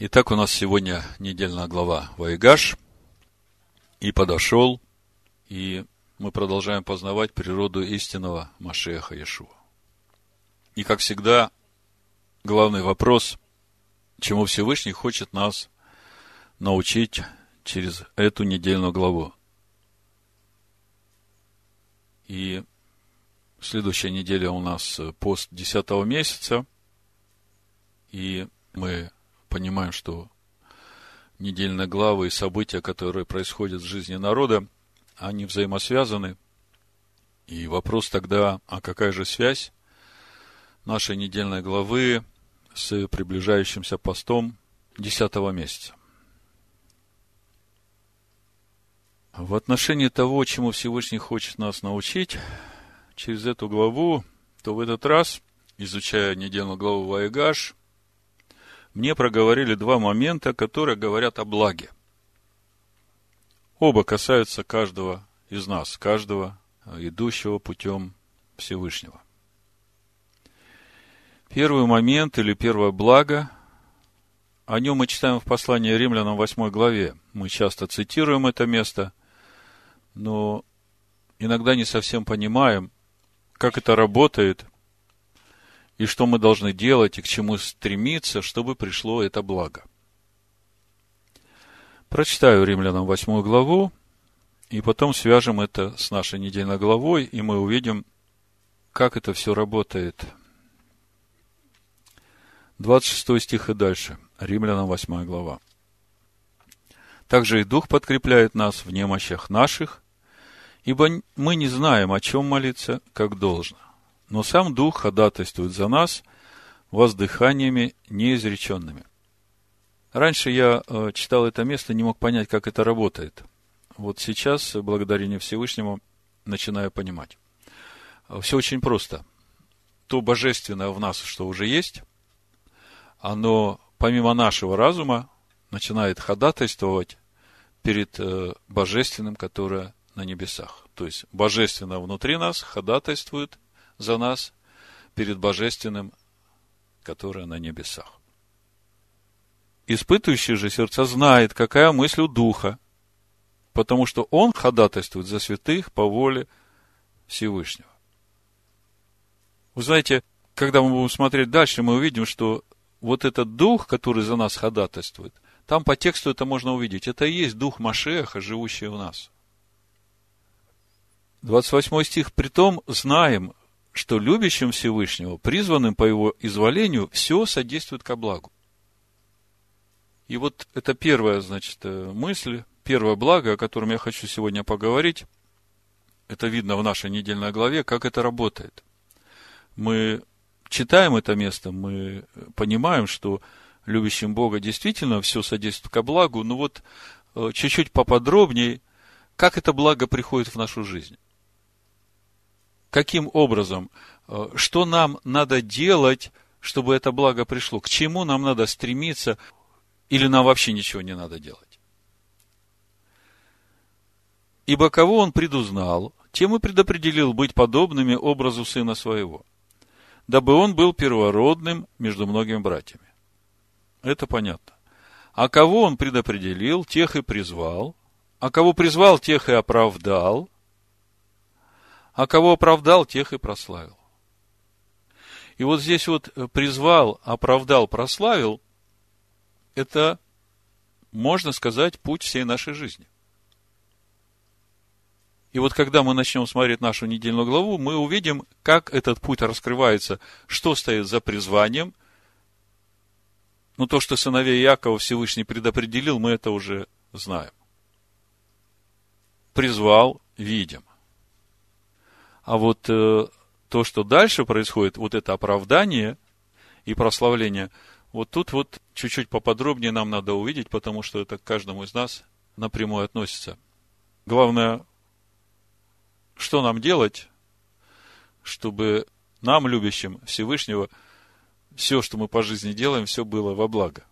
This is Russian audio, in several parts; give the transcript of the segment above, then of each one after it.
Итак, у нас сегодня недельная глава Ваигаш. И подошел, и мы продолжаем познавать природу истинного Машеха Иешуа. И, как всегда, главный вопрос, чему Всевышний хочет нас научить через эту недельную главу. И следующая неделя у нас пост 10 месяца, и мы понимаем, что недельные главы и события, которые происходят в жизни народа, они взаимосвязаны. И вопрос тогда, а какая же связь нашей недельной главы с приближающимся постом десятого месяца? В отношении того, чему Всевышний хочет нас научить через эту главу, то в этот раз, изучая недельную главу Ваегаш, мне проговорили два момента, которые говорят о благе. Оба касаются каждого из нас, каждого идущего путем Всевышнего. Первый момент или первое благо, о нем мы читаем в послании римлянам 8 главе. Мы часто цитируем это место, но иногда не совсем понимаем, как это работает – и что мы должны делать и к чему стремиться, чтобы пришло это благо. Прочитаю Римлянам 8 главу, и потом свяжем это с нашей недельной главой, и мы увидим, как это все работает. 26 стих и дальше. Римлянам 8 глава. Также и Дух подкрепляет нас в немощах наших, ибо мы не знаем, о чем молиться, как должно но сам Дух ходатайствует за нас воздыханиями неизреченными. Раньше я э, читал это место, не мог понять, как это работает. Вот сейчас, благодарение Всевышнему, начинаю понимать. Все очень просто. То божественное в нас, что уже есть, оно помимо нашего разума начинает ходатайствовать перед э, божественным, которое на небесах. То есть, божественное внутри нас ходатайствует за нас перед Божественным, которое на небесах. Испытывающий же сердца знает, какая мысль у Духа, потому что он ходатайствует за святых по воле Всевышнего. Вы знаете, когда мы будем смотреть дальше, мы увидим, что вот этот дух, который за нас ходатайствует, там по тексту это можно увидеть. Это и есть дух Машеха, живущий в нас. 28 стих. Притом знаем, что любящим Всевышнего, призванным по его изволению, все содействует ко благу. И вот это первая, значит, э, мысль, первое благо, о котором я хочу сегодня поговорить, это видно в нашей недельной главе, как это работает. Мы читаем это место, мы понимаем, что любящим Бога действительно все содействует ко благу, но вот э, чуть-чуть поподробнее, как это благо приходит в нашу жизнь каким образом, э, что нам надо делать, чтобы это благо пришло, к чему нам надо стремиться, или нам вообще ничего не надо делать. Ибо кого он предузнал, тем и предопределил быть подобными образу сына своего, дабы он был первородным между многими братьями. Это понятно. А кого он предопределил, тех и призвал, а кого призвал, тех и оправдал – а кого оправдал, тех и прославил. И вот здесь вот э, призвал, оправдал, прославил, это, можно сказать, путь всей нашей жизни. И вот когда мы начнем смотреть нашу недельную главу, мы увидим, как этот путь раскрывается, что стоит за призванием. Ну, то, что сыновей Якова Всевышний предопределил, мы это уже знаем. Призвал, видим. А вот э, то, что дальше происходит, вот это оправдание и прославление, вот тут вот чуть-чуть поподробнее нам надо увидеть, потому что это к каждому из нас напрямую относится. Главное, что нам делать, чтобы нам, любящим Всевышнего, все, что мы по жизни делаем, все было во благо.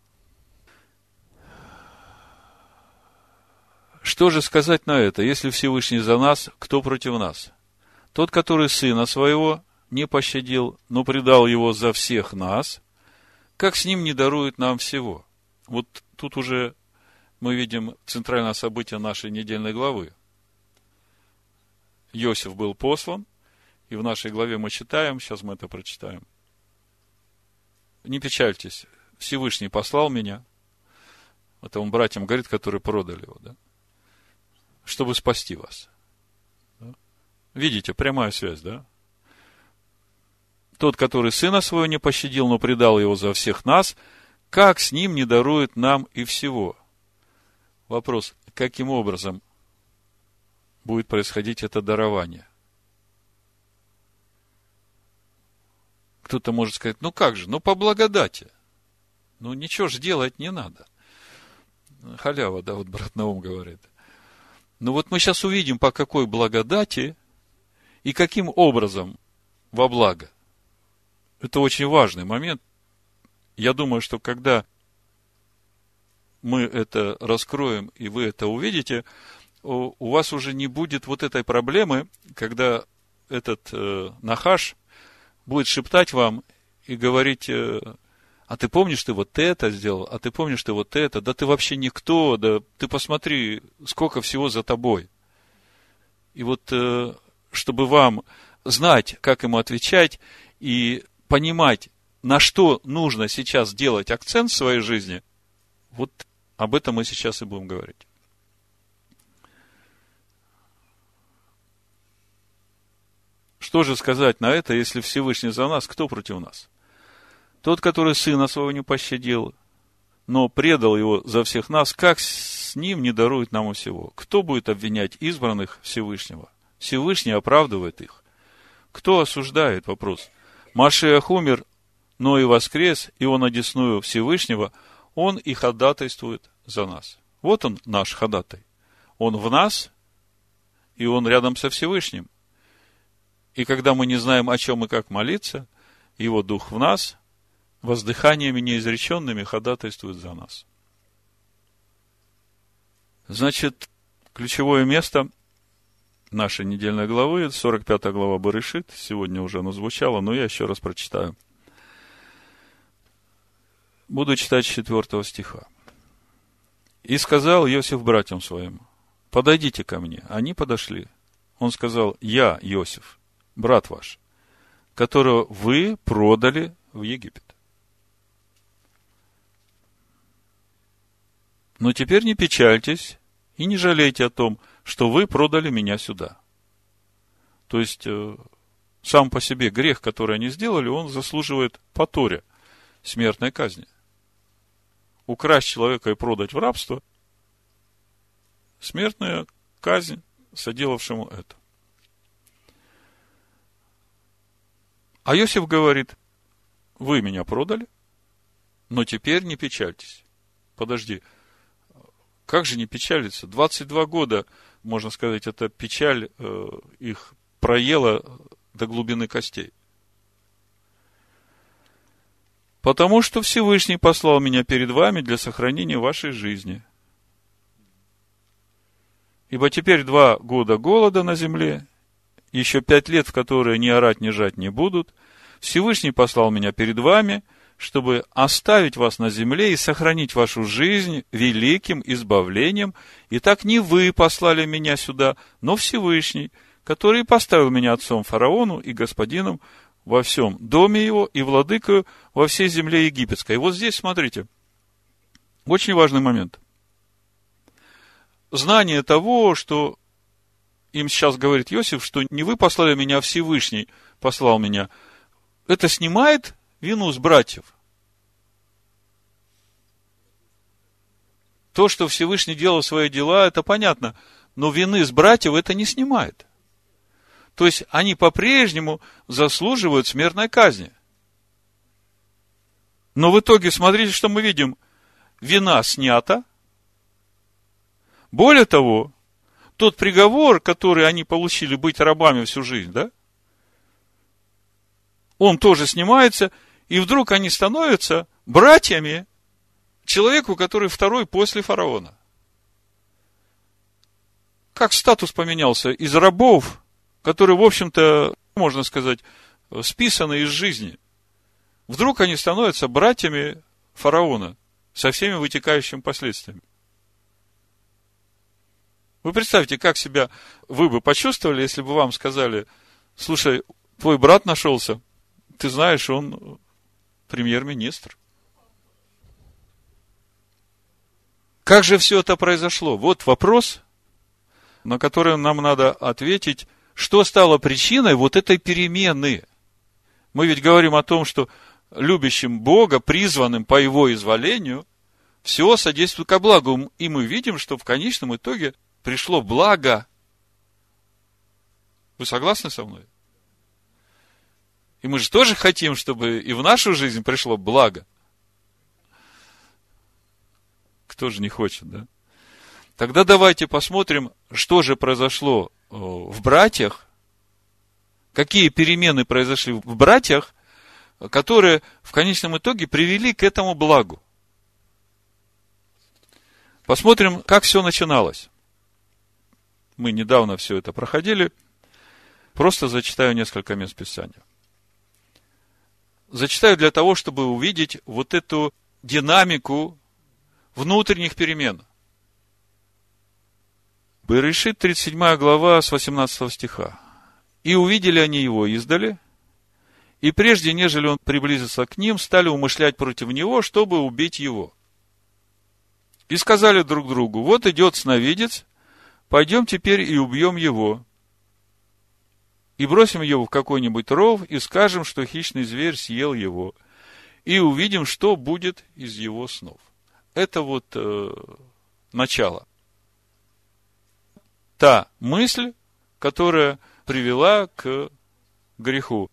Что же сказать на это? Если Всевышний за нас, кто против нас? Тот, который сына своего не пощадил, но предал его за всех нас, как с ним не дарует нам всего? Вот тут уже мы видим центральное событие нашей недельной главы. Иосиф был послан, и в нашей главе мы читаем, сейчас мы это прочитаем. Не печальтесь, Всевышний послал меня, это он братьям говорит, которые продали его, да, чтобы спасти вас. Видите, прямая связь, да? Тот, который сына своего не пощадил, но предал его за всех нас, как с ним не дарует нам и всего? Вопрос, каким образом будет происходить это дарование? Кто-то может сказать, ну как же, ну по благодати. Ну ничего же делать не надо. Халява, да, вот брат Наум говорит. Ну вот мы сейчас увидим, по какой благодати и каким образом во благо. Это очень важный момент. Я думаю, что когда мы это раскроем, и вы это увидите, у вас уже не будет вот этой проблемы, когда этот э, нахаш будет шептать вам и говорить, э, а ты помнишь, ты вот это сделал, а ты помнишь, ты вот это, да ты вообще никто, да ты посмотри, сколько всего за тобой. И вот э, чтобы вам знать, как ему отвечать и понимать, на что нужно сейчас делать акцент в своей жизни, вот об этом мы сейчас и будем говорить. Что же сказать на это, если Всевышний за нас, кто против нас? Тот, который сына своего не пощадил, но предал его за всех нас, как с ним не дарует нам всего? Кто будет обвинять избранных Всевышнего? Всевышний оправдывает их. Кто осуждает? Вопрос. Машиах умер, но и воскрес, и он одесную Всевышнего, он и ходатайствует за нас. Вот он, наш ходатай. Он в нас, и он рядом со Всевышним. И когда мы не знаем, о чем и как молиться, его дух в нас, воздыханиями неизреченными ходатайствует за нас. Значит, ключевое место нашей недельной главы, 45 глава Барышит, сегодня уже оно звучало, но я еще раз прочитаю. Буду читать с 4 стиха. «И сказал Иосиф братьям своим, подойдите ко мне. Они подошли. Он сказал, я, Иосиф, брат ваш, которого вы продали в Египет. Но теперь не печальтесь и не жалейте о том, что вы продали меня сюда. То есть, э, сам по себе грех, который они сделали, он заслуживает по Торе смертной казни. Украсть человека и продать в рабство – смертная казнь соделавшему это. А Иосиф говорит, вы меня продали, но теперь не печальтесь. Подожди, как же не печалиться? 22 года, можно сказать, эта печаль э, их проела до глубины костей. Потому что Всевышний послал меня перед вами для сохранения вашей жизни. Ибо теперь два года голода на земле, еще пять лет, в которые ни орать, ни жать не будут. Всевышний послал меня перед вами – чтобы оставить вас на земле и сохранить вашу жизнь великим избавлением. И так не вы послали меня сюда, но Всевышний, который поставил меня отцом фараону и господином во всем доме его и владыкою во всей земле египетской. И вот здесь, смотрите, очень важный момент. Знание того, что им сейчас говорит Иосиф, что не вы послали меня, а Всевышний послал меня, это снимает вину с братьев. То, что Всевышний делал свои дела, это понятно, но вины с братьев это не снимает. То есть они по-прежнему заслуживают смертной казни. Но в итоге, смотрите, что мы видим. Вина снята. Более того, тот приговор, который они получили быть рабами всю жизнь, да, он тоже снимается, и вдруг они становятся братьями человеку, который второй после фараона. Как статус поменялся из рабов, которые, в общем-то, можно сказать, списаны из жизни. Вдруг они становятся братьями фараона, со всеми вытекающими последствиями. Вы представьте, как себя вы бы почувствовали, если бы вам сказали, слушай, твой брат нашелся, ты знаешь, он премьер-министр. Как же все это произошло? Вот вопрос, на который нам надо ответить, что стало причиной вот этой перемены. Мы ведь говорим о том, что любящим Бога, призванным по Его изволению, все содействует ко благу. И мы видим, что в конечном итоге пришло благо. Вы согласны со мной? И мы же тоже хотим, чтобы и в нашу жизнь пришло благо. Кто же не хочет, да? Тогда давайте посмотрим, что же произошло э, в братьях, какие перемены произошли в братьях, которые в конечном итоге привели к этому благу. Посмотрим, как все начиналось. Мы недавно все это проходили. Просто зачитаю несколько мест Писания. Зачитаю для того, чтобы увидеть вот эту динамику внутренних перемен. Берешит, 37 глава, с 18 стиха. «И увидели они его издали, и прежде, нежели он приблизился к ним, стали умышлять против него, чтобы убить его. И сказали друг другу, вот идет сновидец, пойдем теперь и убьем его. И бросим его в какой-нибудь ров, и скажем, что хищный зверь съел его. И увидим, что будет из его снов. Это вот э, начало. Та мысль, которая привела к греху.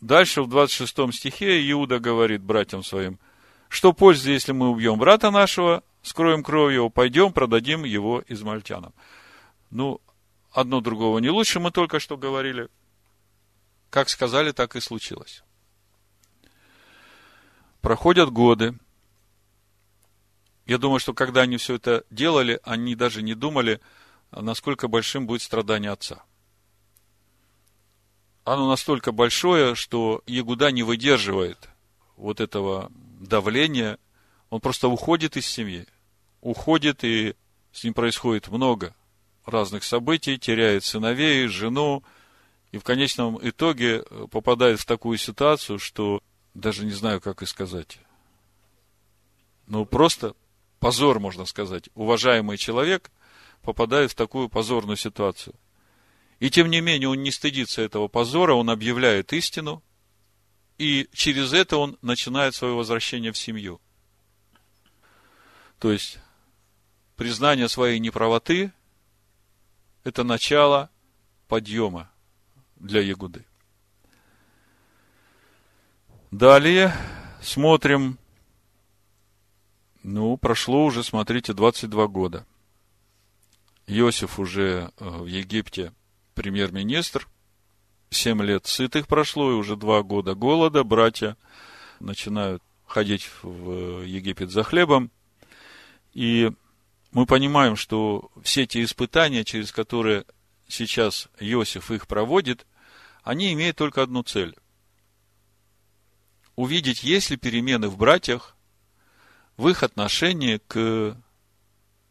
Дальше в 26 стихе Иуда говорит братьям своим, что пользы, если мы убьем брата нашего, скроем кровь его, пойдем, продадим его измальтянам. Ну, одно другого не лучше, мы только что говорили. Как сказали, так и случилось. Проходят годы. Я думаю, что когда они все это делали, они даже не думали, насколько большим будет страдание отца. Оно настолько большое, что Ягуда не выдерживает вот этого давления. Он просто уходит из семьи. Уходит, и с ним происходит много разных событий, теряет сыновей, жену, и в конечном итоге попадает в такую ситуацию, что даже не знаю, как и сказать. Ну, просто позор, можно сказать. Уважаемый человек попадает в такую позорную ситуацию. И тем не менее, он не стыдится этого позора, он объявляет истину, и через это он начинает свое возвращение в семью. То есть, признание своей неправоты – это начало подъема для Ягуды. Далее смотрим, ну, прошло уже, смотрите, 22 года. Иосиф уже э, в Египте премьер-министр. Семь лет сытых прошло, и уже два года голода. Братья начинают ходить в Египет за хлебом. И мы понимаем, что все эти испытания, через которые сейчас Иосиф их проводит, они имеют только одну цель. Увидеть, есть ли перемены в братьях, в их отношении к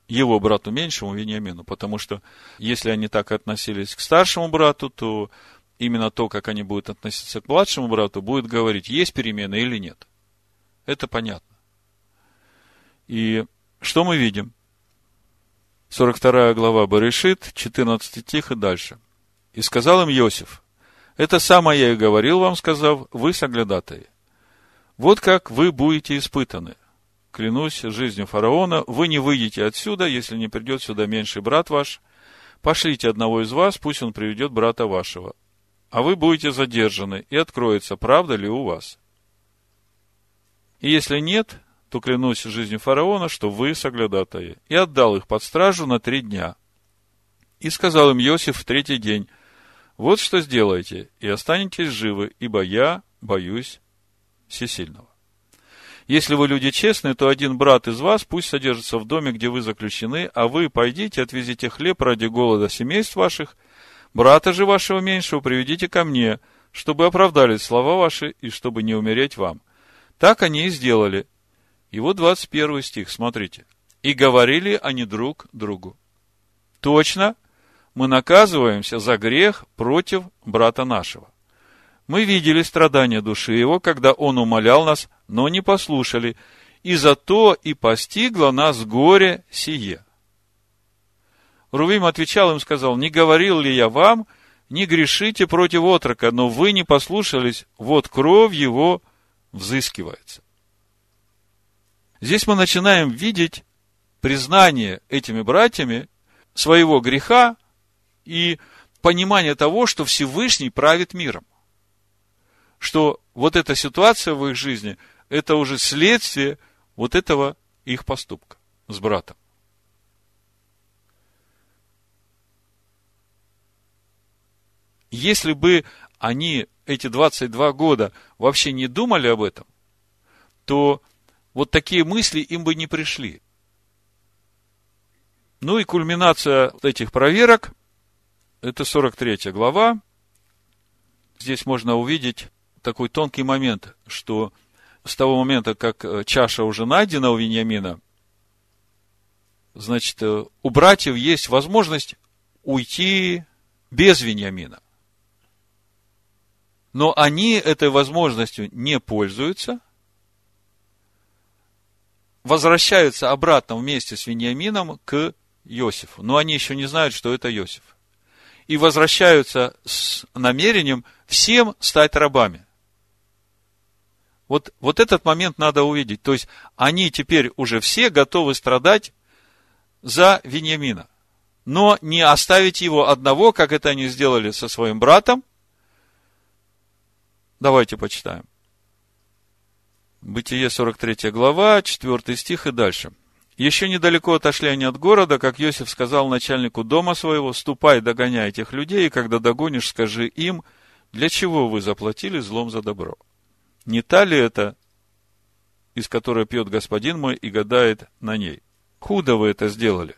его брату меньшему Вениамину, потому что если они так относились к старшему брату, то именно то, как они будут относиться к младшему брату, будет говорить, есть перемены или нет. Это понятно. И что мы видим? 42 глава Барышит, 14 стих и дальше. «И сказал им Иосиф, это самое я и говорил вам, сказав, вы соглядатые. Вот как вы будете испытаны – клянусь жизнью фараона, вы не выйдете отсюда, если не придет сюда меньший брат ваш. Пошлите одного из вас, пусть он приведет брата вашего. А вы будете задержаны, и откроется, правда ли у вас. И если нет, то клянусь жизнью фараона, что вы соглядатые. И отдал их под стражу на три дня. И сказал им Иосиф в третий день, вот что сделайте, и останетесь живы, ибо я боюсь всесильного. Если вы люди честные, то один брат из вас пусть содержится в доме, где вы заключены, а вы пойдите, отвезите хлеб ради голода семейств ваших, брата же вашего меньшего приведите ко мне, чтобы оправдались слова ваши и чтобы не умереть вам. Так они и сделали. И вот 21 стих, смотрите. «И говорили они друг другу, точно мы наказываемся за грех против брата нашего. Мы видели страдания души его, когда он умолял нас, но не послушали, и зато и постигло нас горе сие». Рувим отвечал им, сказал, «Не говорил ли я вам, не грешите против отрока, но вы не послушались, вот кровь его взыскивается». Здесь мы начинаем видеть признание этими братьями своего греха и понимание того, что Всевышний правит миром. Что вот эта ситуация в их жизни, это уже следствие вот этого их поступка с братом. Если бы они эти 22 года вообще не думали об этом, то вот такие мысли им бы не пришли. Ну и кульминация этих проверок, это 43 глава. Здесь можно увидеть такой тонкий момент, что с того момента, как э, чаша уже найдена у Вениамина, значит, э, у братьев есть возможность уйти без Вениамина. Но они этой возможностью не пользуются, возвращаются обратно вместе с Вениамином к Иосифу. Но они еще не знают, что это Иосиф. И возвращаются с намерением всем стать рабами. Вот, вот этот момент надо увидеть. То есть, они теперь уже все готовы страдать за Вениамина. Но не оставить его одного, как это они сделали со своим братом. Давайте почитаем. Бытие 43 глава, 4 стих и дальше. Еще недалеко отошли они от города, как Иосиф сказал начальнику дома своего, ступай, догоняй этих людей, и когда догонишь, скажи им, для чего вы заплатили злом за добро? Не та ли это, из которой пьет господин мой и гадает на ней? Худо вы это сделали.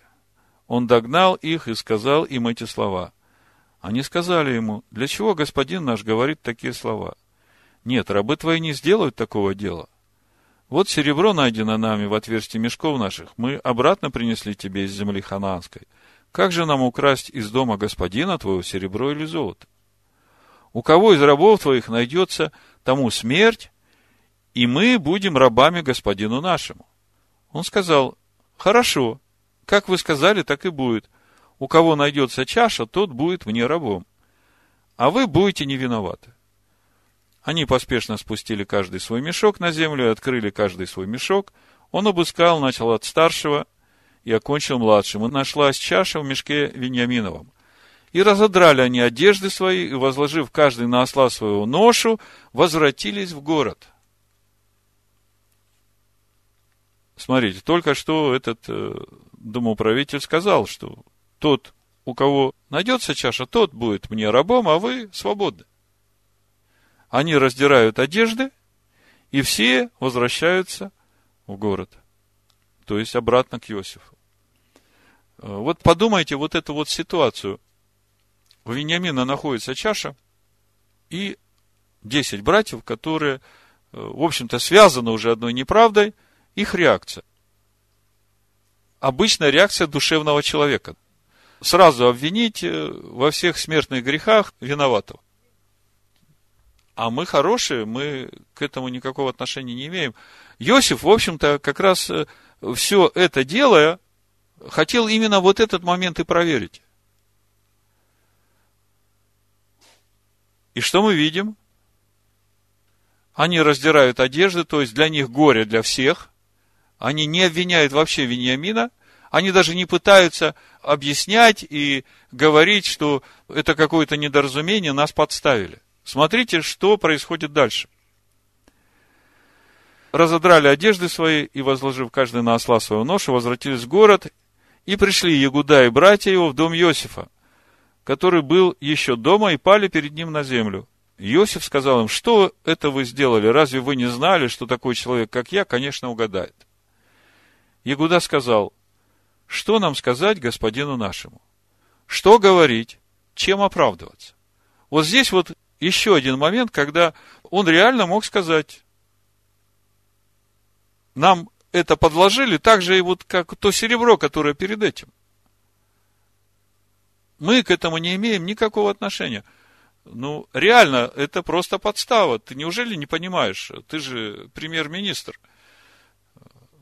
Он догнал их и сказал им эти слова. Они сказали ему, для чего господин наш говорит такие слова? Нет, рабы твои не сделают такого дела. Вот серебро найдено нами в отверстии мешков наших. Мы обратно принесли тебе из земли ханаанской. Как же нам украсть из дома господина твоего серебро или золото? У кого из рабов твоих найдется тому смерть, и мы будем рабами господину нашему? Он сказал, хорошо, как вы сказали, так и будет. У кого найдется чаша, тот будет мне рабом. А вы будете не виноваты. Они поспешно спустили каждый свой мешок на землю и открыли каждый свой мешок. Он обыскал, начал от старшего и окончил младшим. И нашлась чаша в мешке Вениаминовом. И разодрали они одежды свои, и, возложив каждый на осла своего ношу, возвратились в город. Смотрите, только что этот э, домоуправитель сказал, что тот, у кого найдется чаша, тот будет мне рабом, а вы свободны они раздирают одежды, и все возвращаются в город. То есть обратно к Иосифу. Э, вот подумайте вот эту вот ситуацию. У Вениамина находится чаша и 10 братьев, которые, э, в общем-то, связаны уже одной неправдой, их реакция. Обычная реакция душевного человека. Сразу обвинить во всех смертных грехах виноватого а мы хорошие, мы к этому никакого отношения не имеем. Иосиф, в общем-то, как раз э, все это делая, хотел именно вот этот момент и проверить. И что мы видим? Они раздирают одежды, то есть для них горе для всех. Они не обвиняют вообще Вениамина. Они даже не пытаются объяснять и говорить, что это какое-то недоразумение, нас подставили. Смотрите, что происходит дальше. Разодрали одежды свои и, возложив каждый на осла свою ношу, возвратились в город, и пришли Ягуда и братья его в дом Иосифа, который был еще дома, и пали перед ним на землю. Иосиф сказал им, что это вы сделали? Разве вы не знали, что такой человек, как я, конечно, угадает? Ягуда сказал, что нам сказать господину нашему? Что говорить? Чем оправдываться? Вот здесь вот еще один момент, когда он реально мог сказать, нам это подложили, так же и вот как то серебро, которое перед этим. Мы к этому не имеем никакого отношения. Ну, реально, это просто подстава. Ты неужели не понимаешь? Ты же премьер-министр.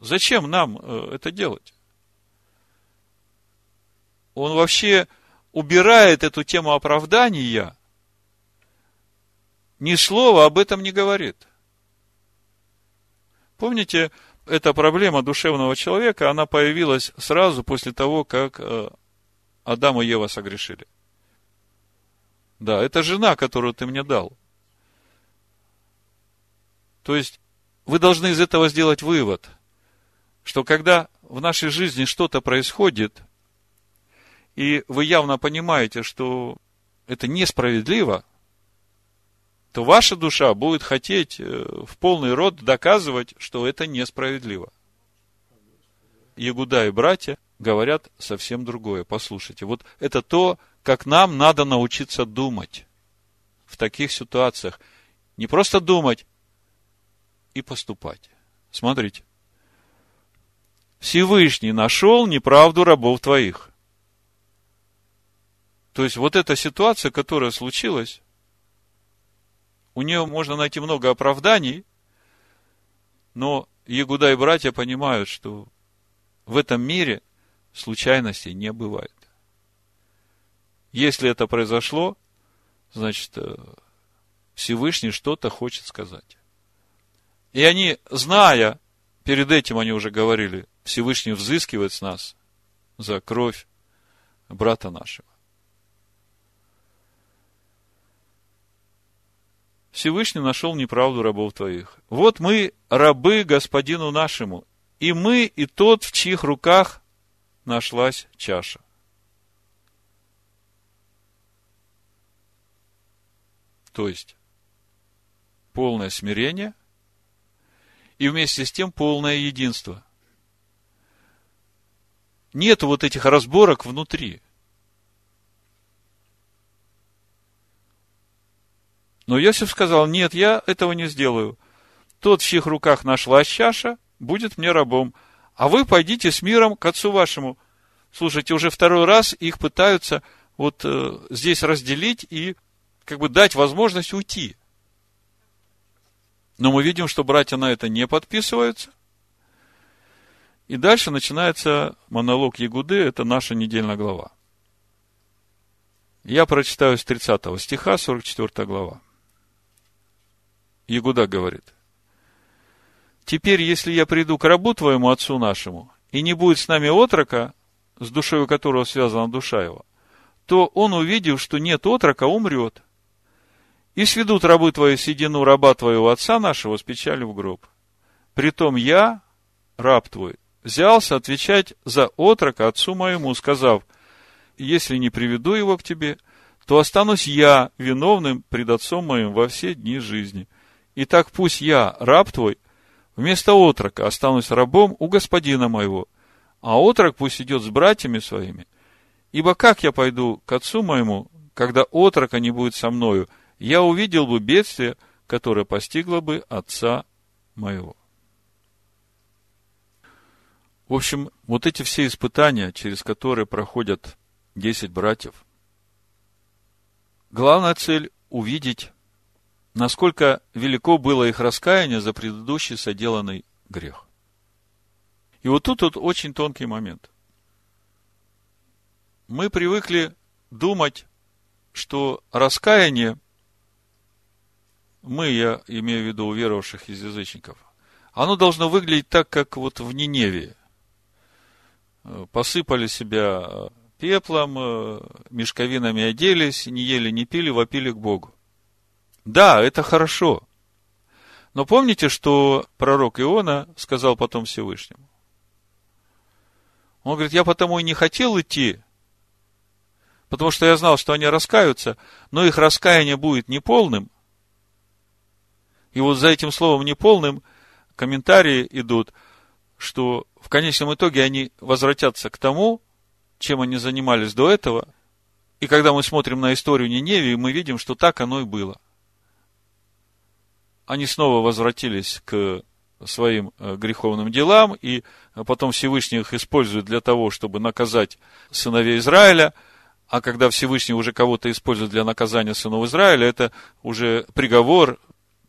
Зачем нам э, это делать? Он вообще убирает эту тему оправдания, ни слова об этом не говорит. Помните, эта проблема душевного человека, она появилась сразу после того, как э, Адам и Ева согрешили. Да, это жена, которую ты мне дал. То есть, вы должны из этого сделать вывод, что когда в нашей жизни что-то происходит, и вы явно понимаете, что это несправедливо, то ваша душа будет хотеть э, в полный рот доказывать, что это несправедливо. Ягуда и братья говорят совсем другое. Послушайте, вот это то, как нам надо научиться думать в таких ситуациях. Не просто думать и поступать. Смотрите. Всевышний нашел неправду рабов твоих. То есть, вот эта ситуация, которая случилась, у нее можно найти много оправданий, но Ягуда и братья понимают, что в этом мире случайностей не бывает. Если это произошло, значит, э, Всевышний что-то хочет сказать. И они, зная, перед этим они уже говорили, Всевышний взыскивает с нас за кровь брата нашего. Всевышний нашел неправду рабов твоих. Вот мы рабы господину нашему, и мы, и тот, в чьих руках нашлась чаша. То есть, полное смирение и вместе с тем полное единство. Нет вот этих разборок внутри. Но Иосиф сказал, нет, я этого не сделаю. Тот, в чьих руках нашлась чаша, будет мне рабом. А вы пойдите с миром к отцу вашему. Слушайте, уже второй раз их пытаются вот э, здесь разделить и как бы дать возможность уйти. Но мы видим, что братья на это не подписываются. И дальше начинается монолог Ягуды, это наша недельная глава. Я прочитаю с 30 стиха, 44 глава. Ягуда говорит, «Теперь, если я приду к рабу твоему, отцу нашему, и не будет с нами отрока, с душой которого связана душа его, то он, увидев, что нет отрока, умрет. И сведут рабы твои седину раба твоего отца нашего с печалью в гроб. Притом я, раб твой, взялся отвечать за отрока отцу моему, сказав, если не приведу его к тебе, то останусь я виновным пред отцом моим во все дни жизни – Итак, пусть я, раб твой, вместо отрока останусь рабом у господина моего, а отрок пусть идет с братьями своими. Ибо как я пойду к отцу моему, когда отрока не будет со мною, я увидел бы бедствие, которое постигло бы отца моего. В общем, вот эти все испытания, через которые проходят десять братьев, главная цель – увидеть насколько велико было их раскаяние за предыдущий соделанный грех. И вот тут вот очень тонкий момент. Мы привыкли думать, что раскаяние, мы, я имею в виду уверовавших из язычников, оно должно выглядеть так, как вот в Ниневии. Посыпали себя пеплом, мешковинами оделись, не ели, не пили, вопили к Богу. Да, это хорошо. Но помните, что пророк Иона сказал потом Всевышнему? Он говорит, я потому и не хотел идти, потому что я знал, что они раскаются, но их раскаяние будет неполным. И вот за этим словом неполным комментарии идут, что в конечном итоге они возвратятся к тому, чем они занимались до этого. И когда мы смотрим на историю Ниневии, мы видим, что так оно и было – они снова возвратились к своим э, греховным делам, и потом Всевышний их использует для того, чтобы наказать сыновей Израиля, а когда Всевышний уже кого-то использует для наказания сынов Израиля, это уже приговор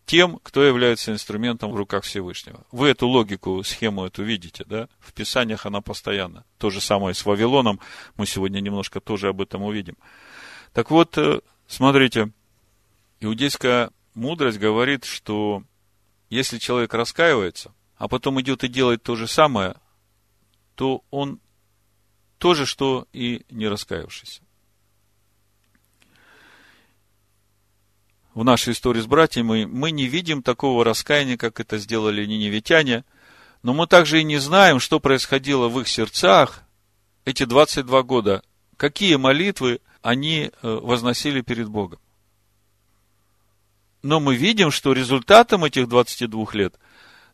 тем, кто является инструментом в руках Всевышнего. Вы эту логику, схему эту видите, да? В Писаниях она постоянно. То же самое с Вавилоном. Мы сегодня немножко тоже об этом увидим. Так вот, э, смотрите, иудейская мудрость говорит, что если человек раскаивается, а потом идет и делает то же самое, то он то же, что и не раскаявшийся. В нашей истории с братьями мы не видим такого раскаяния, как это сделали ниневитяне, но мы также и не знаем, что происходило в их сердцах эти 22 года, какие молитвы они э, возносили перед Богом. Но мы видим, что результатом этих 22 лет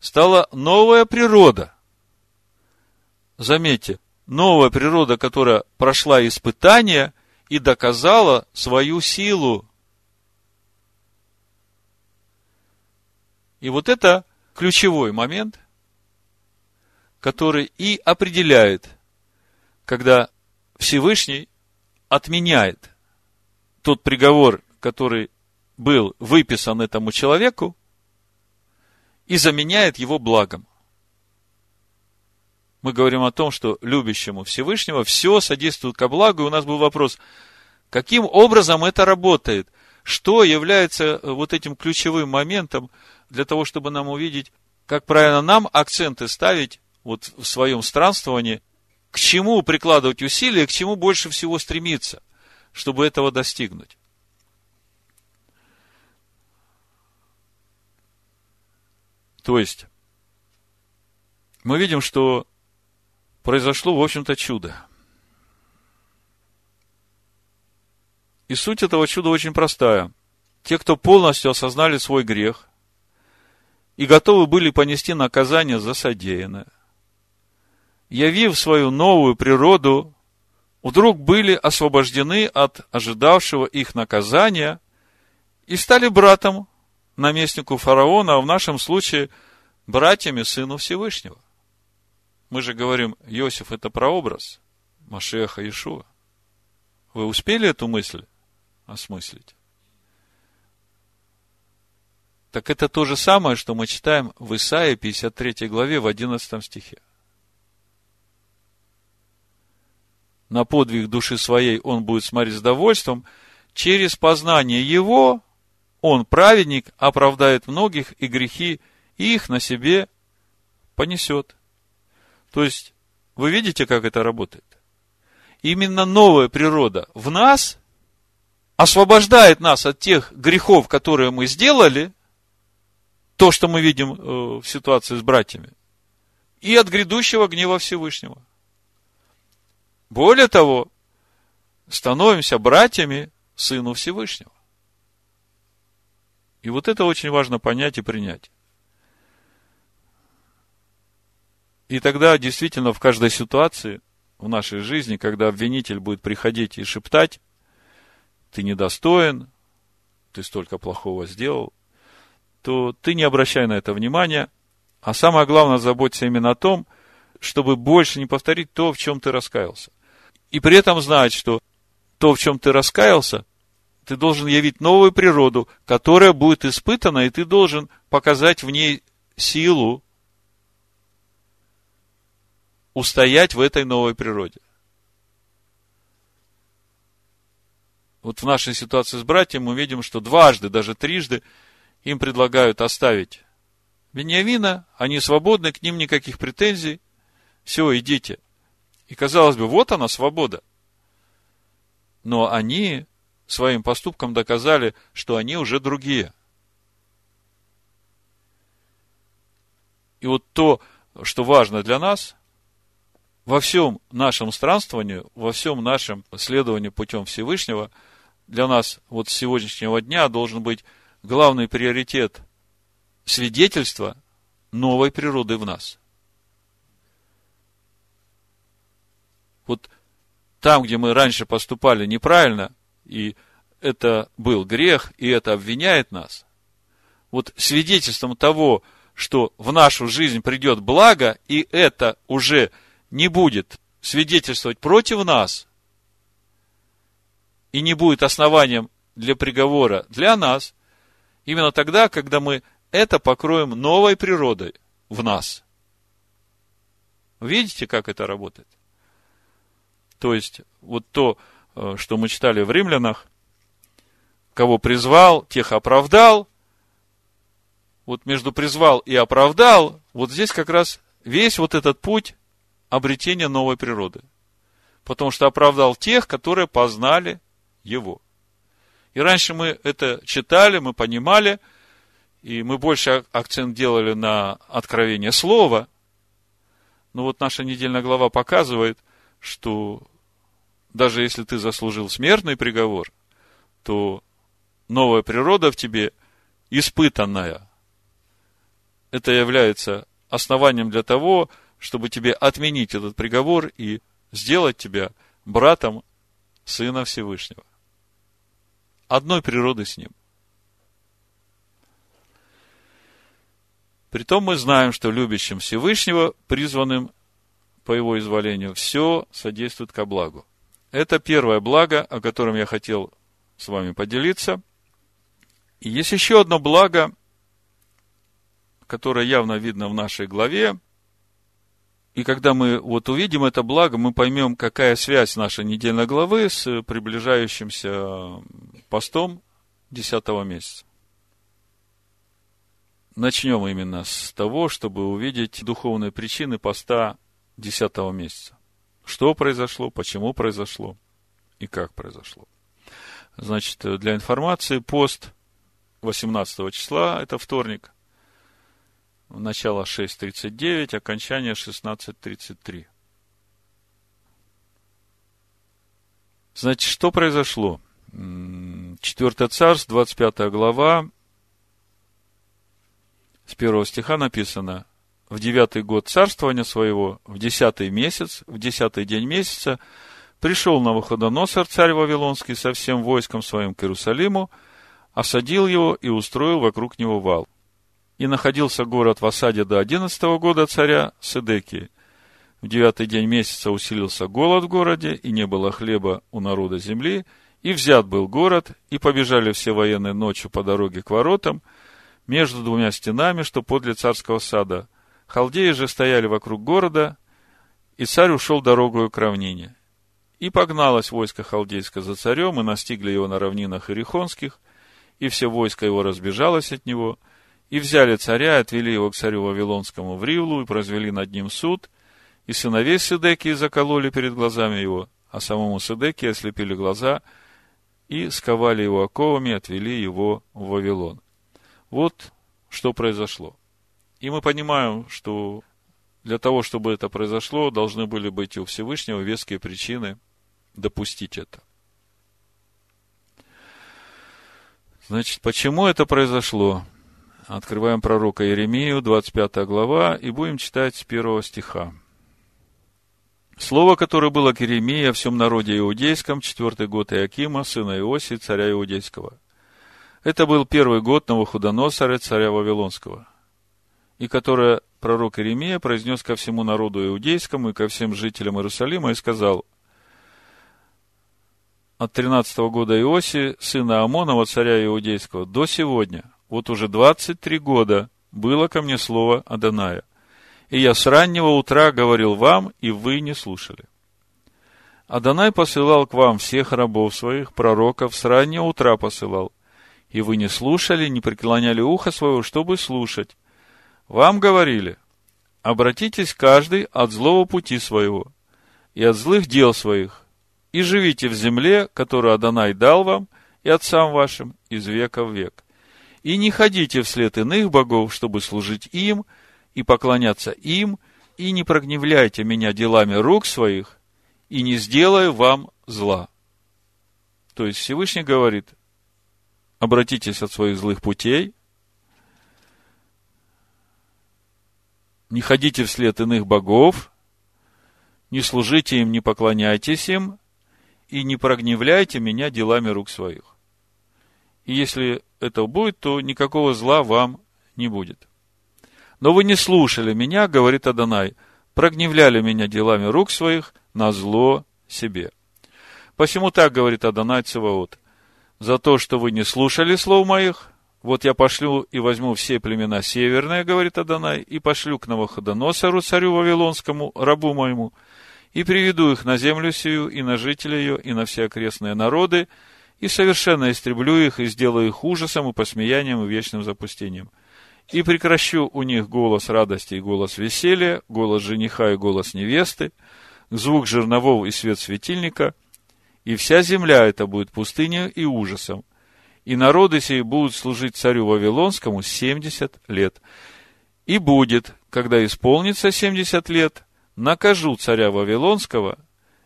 стала новая природа. Заметьте, новая природа, которая прошла испытания и доказала свою силу. И вот это ключевой момент, который и определяет, когда Всевышний отменяет тот приговор, который был выписан этому человеку, и заменяет его благом. Мы говорим о том, что любящему Всевышнего все содействует ко благу, и у нас был вопрос, каким образом это работает? Что является вот этим ключевым моментом для того, чтобы нам увидеть, как правильно нам акценты ставить вот в своем странствовании, к чему прикладывать усилия, к чему больше всего стремиться, чтобы этого достигнуть. То есть, мы видим, что произошло, в общем-то, чудо. И суть этого чуда очень простая. Те, кто полностью осознали свой грех и готовы были понести наказание за содеянное, явив свою новую природу, вдруг были освобождены от ожидавшего их наказания и стали братом наместнику фараона, а в нашем случае братьями сыну Всевышнего. Мы же говорим, Иосиф это прообраз Машеха Иешуа. Вы успели эту мысль осмыслить? Так это то же самое, что мы читаем в Исаии 53 главе в 11 стихе. На подвиг души своей он будет смотреть с довольством, через познание его он, праведник, оправдает многих, и грехи их на себе понесет. То есть, вы видите, как это работает? Именно новая природа в нас освобождает нас от тех грехов, которые мы сделали, то, что мы видим э, в ситуации с братьями, и от грядущего гнева Всевышнего. Более того, становимся братьями Сыну Всевышнего. И вот это очень важно понять и принять. И тогда действительно в каждой ситуации в нашей жизни, когда обвинитель будет приходить и шептать, ты недостоин, ты столько плохого сделал, то ты не обращай на это внимания, а самое главное, заботься именно о том, чтобы больше не повторить то, в чем ты раскаялся. И при этом знать, что то, в чем ты раскаялся, ты должен явить новую природу, которая будет испытана, и ты должен показать в ней силу устоять в этой новой природе. Вот в нашей ситуации с братьями мы видим, что дважды, даже трижды им предлагают оставить Вениамина, они свободны, к ним никаких претензий, все, идите. И казалось бы, вот она, свобода. Но они своим поступком доказали, что они уже другие. И вот то, что важно для нас, во всем нашем странствовании, во всем нашем следовании путем Всевышнего, для нас вот с сегодняшнего дня должен быть главный приоритет свидетельства новой природы в нас. Вот там, где мы раньше поступали неправильно, и это был грех, и это обвиняет нас. Вот свидетельством того, что в нашу жизнь придет благо, и это уже не будет свидетельствовать против нас, и не будет основанием для приговора для нас, именно тогда, когда мы это покроем новой природой в нас. Видите, как это работает? То есть, вот то, что мы читали в римлянах, кого призвал, тех оправдал. Вот между призвал и оправдал, вот здесь как раз весь вот этот путь обретения новой природы. Потому что оправдал тех, которые познали его. И раньше мы это читали, мы понимали, и мы больше акцент делали на откровение слова. Но вот наша недельная глава показывает, что даже если ты заслужил смертный приговор, то новая природа в тебе испытанная. Это является основанием для того, чтобы тебе отменить этот приговор и сделать тебя братом Сына Всевышнего. Одной природы с Ним. Притом мы знаем, что любящим Всевышнего, призванным по Его изволению, все содействует ко благу. Это первое благо, о котором я хотел с вами поделиться. И есть еще одно благо, которое явно видно в нашей главе. И когда мы вот увидим это благо, мы поймем, какая связь нашей недельной главы с приближающимся постом 10 месяца. Начнем именно с того, чтобы увидеть духовные причины поста 10 месяца. Что произошло, почему произошло и как произошло. Значит, для информации, пост 18 числа, это вторник, начало 6.39, окончание 16.33. Значит, что произошло? Четвертое царство, 25 глава, с первого стиха написано, в девятый год царствования своего, в десятый месяц, в десятый день месяца, пришел на Навуходоносор, царь Вавилонский, со всем войском своим к Иерусалиму, осадил его и устроил вокруг него вал. И находился город в осаде до одиннадцатого года царя Седекии. В девятый день месяца усилился голод в городе, и не было хлеба у народа земли, и взят был город, и побежали все военные ночью по дороге к воротам, между двумя стенами, что подле царского сада. Халдеи же стояли вокруг города, и царь ушел дорогою к равнине. И погналось войско халдейское за царем, и настигли его на равнинах Ирихонских, и все войско его разбежалось от него, и взяли царя, и отвели его к царю Вавилонскому в Ривлу, и произвели над ним суд, и сыновей Сидекии закололи перед глазами его, а самому Сидекии ослепили глаза, и сковали его оковами, отвели его в Вавилон. Вот что произошло. И мы понимаем, что для того, чтобы это произошло, должны были быть у Всевышнего веские причины допустить это. Значит, почему это произошло? Открываем пророка Иеремию, 25 глава, и будем читать с первого стиха. Слово, которое было к Иеремии о всем народе иудейском, четвертый год Иакима, сына Иосии, царя иудейского. Это был первый год Новохудоносора, царя Вавилонского, и которое пророк Иеремия произнес ко всему народу иудейскому и ко всем жителям Иерусалима и сказал – от 13 года Иоси, сына Амонова, царя Иудейского, до сегодня, вот уже 23 года, было ко мне слово Аданая. И я с раннего утра говорил вам, и вы не слушали. Адонай посылал к вам всех рабов своих, пророков, с раннего утра посылал. И вы не слушали, не преклоняли ухо своего, чтобы слушать. Вам говорили, обратитесь каждый от злого пути своего и от злых дел своих, и живите в земле, которую Адонай дал вам и отцам вашим из века в век. И не ходите вслед иных богов, чтобы служить им и поклоняться им, и не прогневляйте меня делами рук своих, и не сделаю вам зла. То есть Всевышний говорит, обратитесь от своих злых путей, не ходите вслед иных богов, не служите им, не поклоняйтесь им, и не прогневляйте меня делами рук своих. И если это будет, то никакого зла вам не будет. Но вы не слушали меня, говорит Адонай, прогневляли меня делами рук своих на зло себе. Посему так говорит Адонай Цеваот. За то, что вы не слушали слов моих, вот я пошлю и возьму все племена северные, говорит Адонай, и пошлю к Новоходоносору, царю Вавилонскому, рабу моему, и приведу их на землю сию, и на жителей ее, и на все окрестные народы, и совершенно истреблю их, и сделаю их ужасом, и посмеянием, и вечным запустением. И прекращу у них голос радости и голос веселья, голос жениха и голос невесты, звук жернового и свет светильника, и вся земля это будет пустыней и ужасом. И народы сии будут служить царю Вавилонскому семьдесят лет. И будет, когда исполнится семьдесят лет, накажу царя Вавилонского,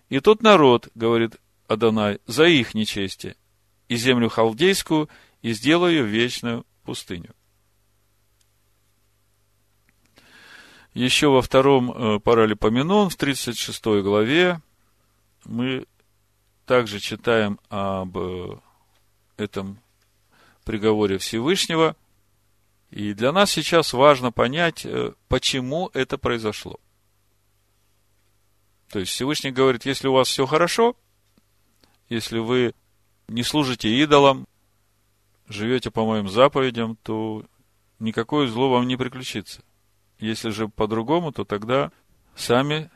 и тот народ, говорит Адонай, за их нечестие, и землю халдейскую, и сделаю вечную пустыню. Еще во втором э, паралипоменон, в 36 главе, мы также читаем об э, этом приговоре Всевышнего. И для нас сейчас важно понять, э, почему это произошло. То есть Всевышний говорит, если у вас все хорошо, если вы не служите идолам, живете по моим заповедям, то никакое зло вам не приключится. Если же по-другому, то тогда сами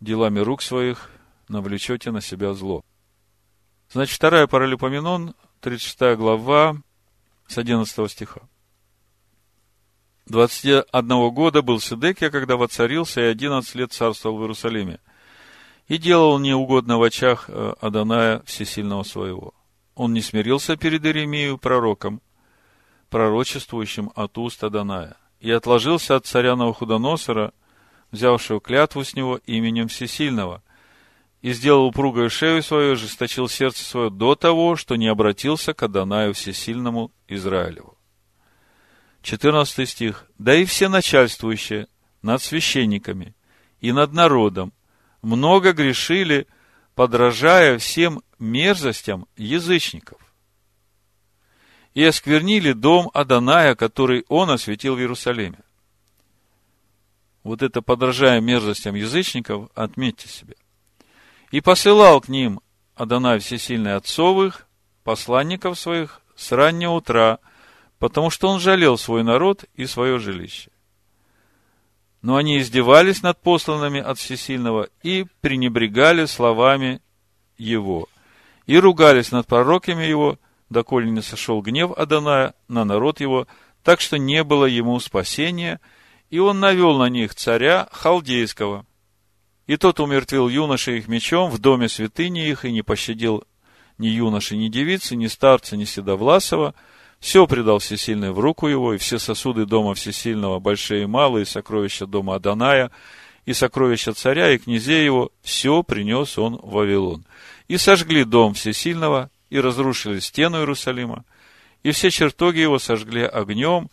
делами рук своих навлечете на себя зло. Значит, вторая паралипоменон, 36 глава, с 11 стиха. 21 года был Сидекия, когда воцарился, и 11 лет царствовал в Иерусалиме и делал неугодно в очах э, Аданая Всесильного своего. Он не смирился перед Иеремию пророком, пророчествующим от уст Аданая, и отложился от царя Навуходоносора, взявшего клятву с него именем Всесильного, и сделал упругую шею свою, жесточил сердце свое до того, что не обратился к Адонаю Всесильному Израилеву. 14 стих. «Да и все начальствующие над священниками и над народом много грешили, подражая всем мерзостям язычников. И осквернили дом Аданая, который он осветил в Иерусалиме. Вот это подражая мерзостям язычников, отметьте себе. И посылал к ним Адонай Всесильный Отцовых, посланников своих, с раннего утра, потому что он жалел свой народ и свое жилище но они издевались над посланными от Всесильного и пренебрегали словами его, и ругались над пророками его, доколе не сошел гнев Аданая на народ его, так что не было ему спасения, и он навел на них царя Халдейского. И тот умертвил юношей их мечом в доме святыни их, и не пощадил ни юноши, ни девицы, ни старца, ни седовласова, все предал Всесильный в руку его, и все сосуды дома Всесильного, большие и малые, сокровища дома Аданая, и сокровища царя, и князей его, все принес он в Вавилон. И сожгли дом Всесильного, и разрушили стену Иерусалима, и все чертоги его сожгли огнем,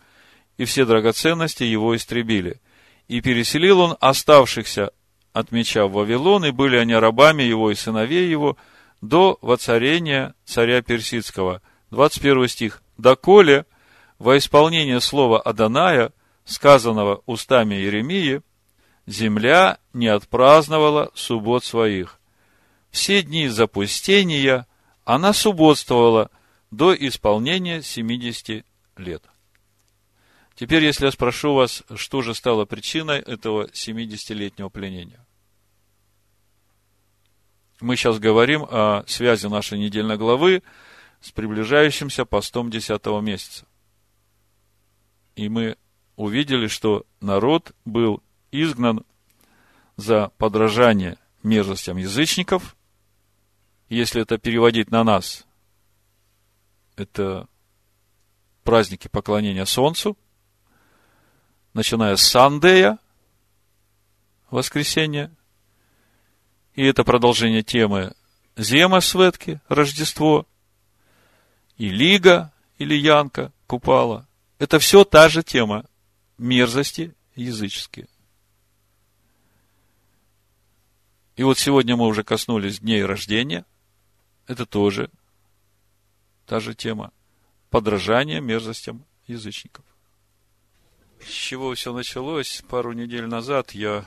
и все драгоценности его истребили. И переселил он оставшихся от меча в Вавилон, и были они рабами его и сыновей его, до воцарения царя Персидского. 21 стих доколе во исполнение слова Аданая, сказанного устами Иеремии, земля не отпраздновала суббот своих. Все дни запустения она субботствовала до исполнения 70 лет. Теперь, если я спрошу вас, что же стало причиной этого 70-летнего пленения? Мы сейчас говорим о связи нашей недельной главы с приближающимся постом десятого месяца. И мы увидели, что народ был изгнан за подражание мерзостям язычников. Если это переводить на нас, это праздники поклонения Солнцу, начиная с Сандея, воскресенье, и это продолжение темы Зема Светки, Рождество – и Лига или Янка Купала. Это все та же тема. Мерзости языческие. И вот сегодня мы уже коснулись дней рождения. Это тоже та же тема. Подражание мерзостям язычников. С чего все началось? Пару недель назад я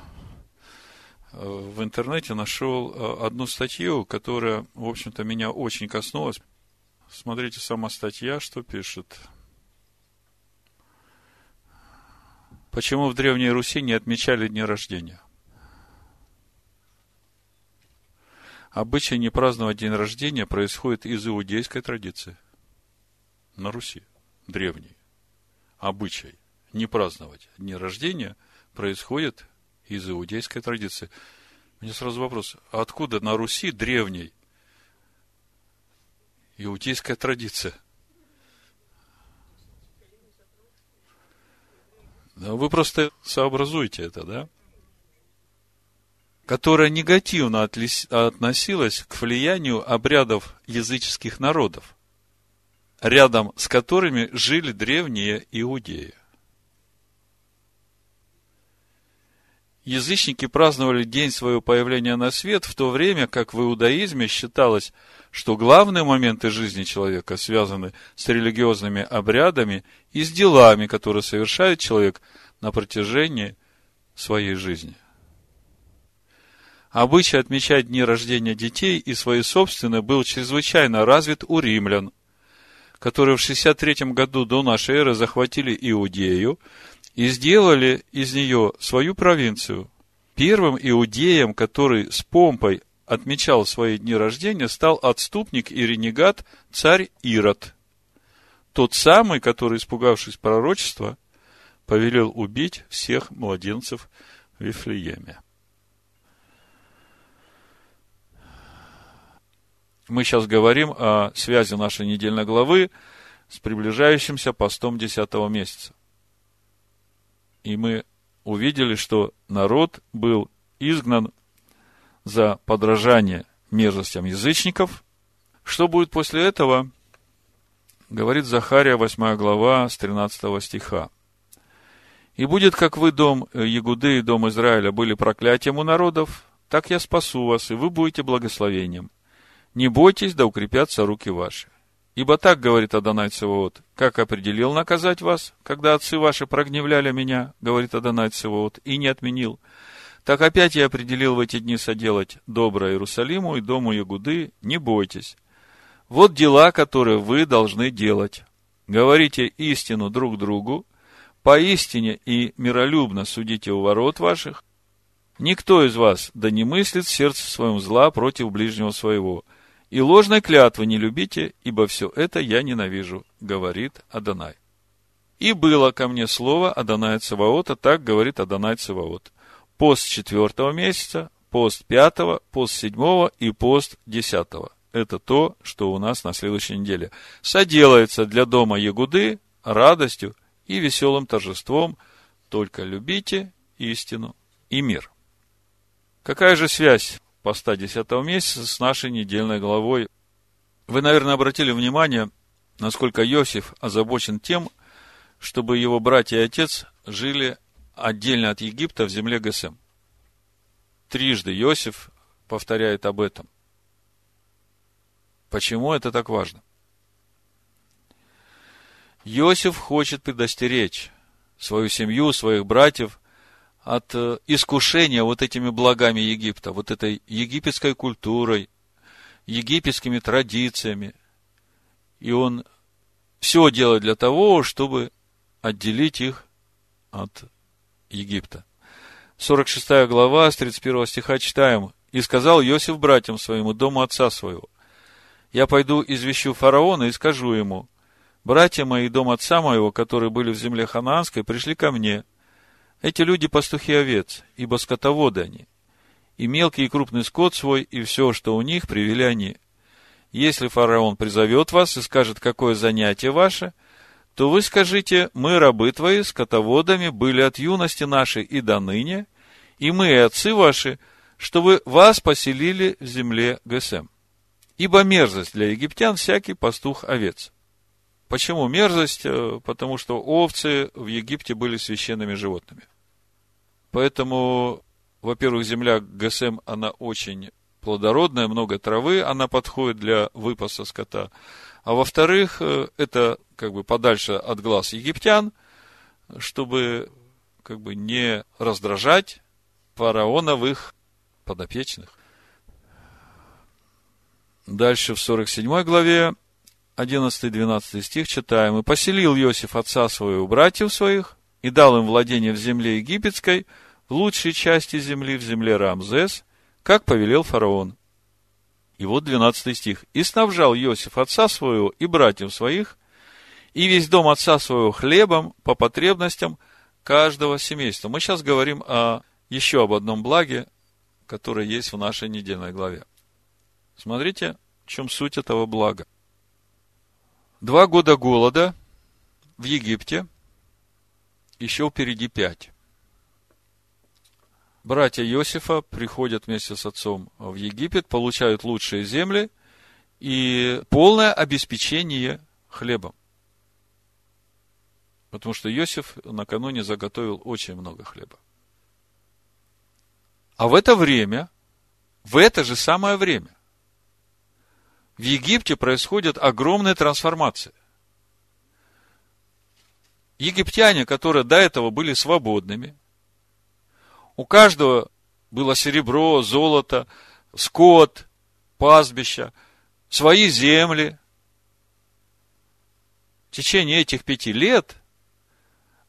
э, в интернете нашел э, одну статью, которая, в общем-то, меня очень коснулась. Смотрите, сама статья, что пишет. Почему в Древней Руси не отмечали дни рождения? Обычай не праздновать день рождения происходит из иудейской традиции. На Руси, древней. Обычай не праздновать дни рождения происходит из иудейской традиции. Меня сразу вопрос, а откуда на Руси древней иудейская традиция? Вы просто сообразуете это, да? Которая негативно относилась к влиянию обрядов языческих народов, рядом с которыми жили древние иудеи. Язычники праздновали день своего появления на свет, в то время как в иудаизме считалось, что главные моменты жизни человека связаны с религиозными обрядами и с делами, которые совершает человек на протяжении своей жизни. Обычай отмечать дни рождения детей и свои собственные был чрезвычайно развит у римлян, которые в 63 году до нашей эры захватили Иудею и сделали из нее свою провинцию. Первым иудеем, который с помпой отмечал свои дни рождения, стал отступник и ренегат царь Ирод. Тот самый, который, испугавшись пророчества, повелел убить всех младенцев в Вифлееме. Мы сейчас говорим о связи нашей недельной главы с приближающимся постом десятого месяца. И мы увидели, что народ был изгнан за подражание мерзостям язычников. Что будет после этого, говорит Захария, 8 глава, с 13 стиха. «И будет, как вы, дом Ягуды и дом Израиля, были проклятием у народов, так я спасу вас, и вы будете благословением. Не бойтесь, да укрепятся руки ваши. Ибо так говорит Адонай Цевоот, как определил наказать вас, когда отцы ваши прогневляли меня, говорит Адонай Цевоот, и не отменил, так опять я определил в эти дни соделать доброе Иерусалиму и дому Ягуды, не бойтесь. Вот дела, которые вы должны делать. Говорите истину друг другу, поистине и миролюбно судите у ворот ваших. Никто из вас да не мыслит в сердце своем зла против ближнего своего. И ложной клятвы не любите, ибо все это я ненавижу, говорит Адонай. И было ко мне слово Адоная Цаваота, так говорит Адонай Цаваот пост четвертого месяца, пост пятого, пост седьмого и пост десятого. Это то, что у нас на следующей неделе. Соделается для дома Ягуды радостью и веселым торжеством. Только любите истину и мир. Какая же связь поста десятого месяца с нашей недельной главой? Вы, наверное, обратили внимание, насколько Иосиф озабочен тем, чтобы его братья и отец жили отдельно от Египта в земле Гесем. Трижды Иосиф повторяет об этом. Почему это так важно? Иосиф хочет предостеречь свою семью, своих братьев от э, искушения вот этими благами Египта, вот этой египетской культурой, египетскими традициями. И он все делает для того, чтобы отделить их от Египта. 46 глава, с 31 стиха читаем. «И сказал Иосиф братьям своему, дому отца своего, я пойду извещу фараона и скажу ему, братья мои и дом отца моего, которые были в земле ханаанской, пришли ко мне. Эти люди пастухи овец, ибо скотоводы они. И мелкий и крупный скот свой, и все, что у них, привели они. Если фараон призовет вас и скажет, какое занятие ваше – то вы скажите, мы, рабы твои, скотоводами, были от юности нашей и до ныне, и мы, и отцы ваши, что вы вас поселили в земле Гесем. Ибо мерзость для египтян всякий пастух овец. Почему мерзость? Э, потому что овцы в Египте были священными животными. Поэтому, во-первых, земля Гесем, она очень плодородная, много травы, она подходит для выпаса скота. А во-вторых, э, это как бы подальше от глаз египтян, чтобы как бы не раздражать фараоновых подопечных. Дальше в 47 главе 11-12 стих читаем. «И поселил Иосиф отца своего братьев своих, и дал им владение в земле египетской, в лучшей части земли, в земле Рамзес, как повелел фараон. И вот 12 стих. «И снабжал Иосиф отца своего и братьев своих, и весь дом отца своего хлебом по потребностям каждого семейства». Мы сейчас говорим о еще об одном благе, которое есть в нашей недельной главе. Смотрите, в чем суть этого блага. Два года голода в Египте, еще впереди пять. Братья Иосифа приходят вместе с отцом в Египет, получают лучшие земли и полное обеспечение хлебом. Потому что Иосиф накануне заготовил очень много хлеба. А в это время, в это же самое время, в Египте происходят огромные трансформации. Египтяне, которые до этого были свободными, у каждого было серебро, золото, скот, пастбища, свои земли. В течение этих пяти лет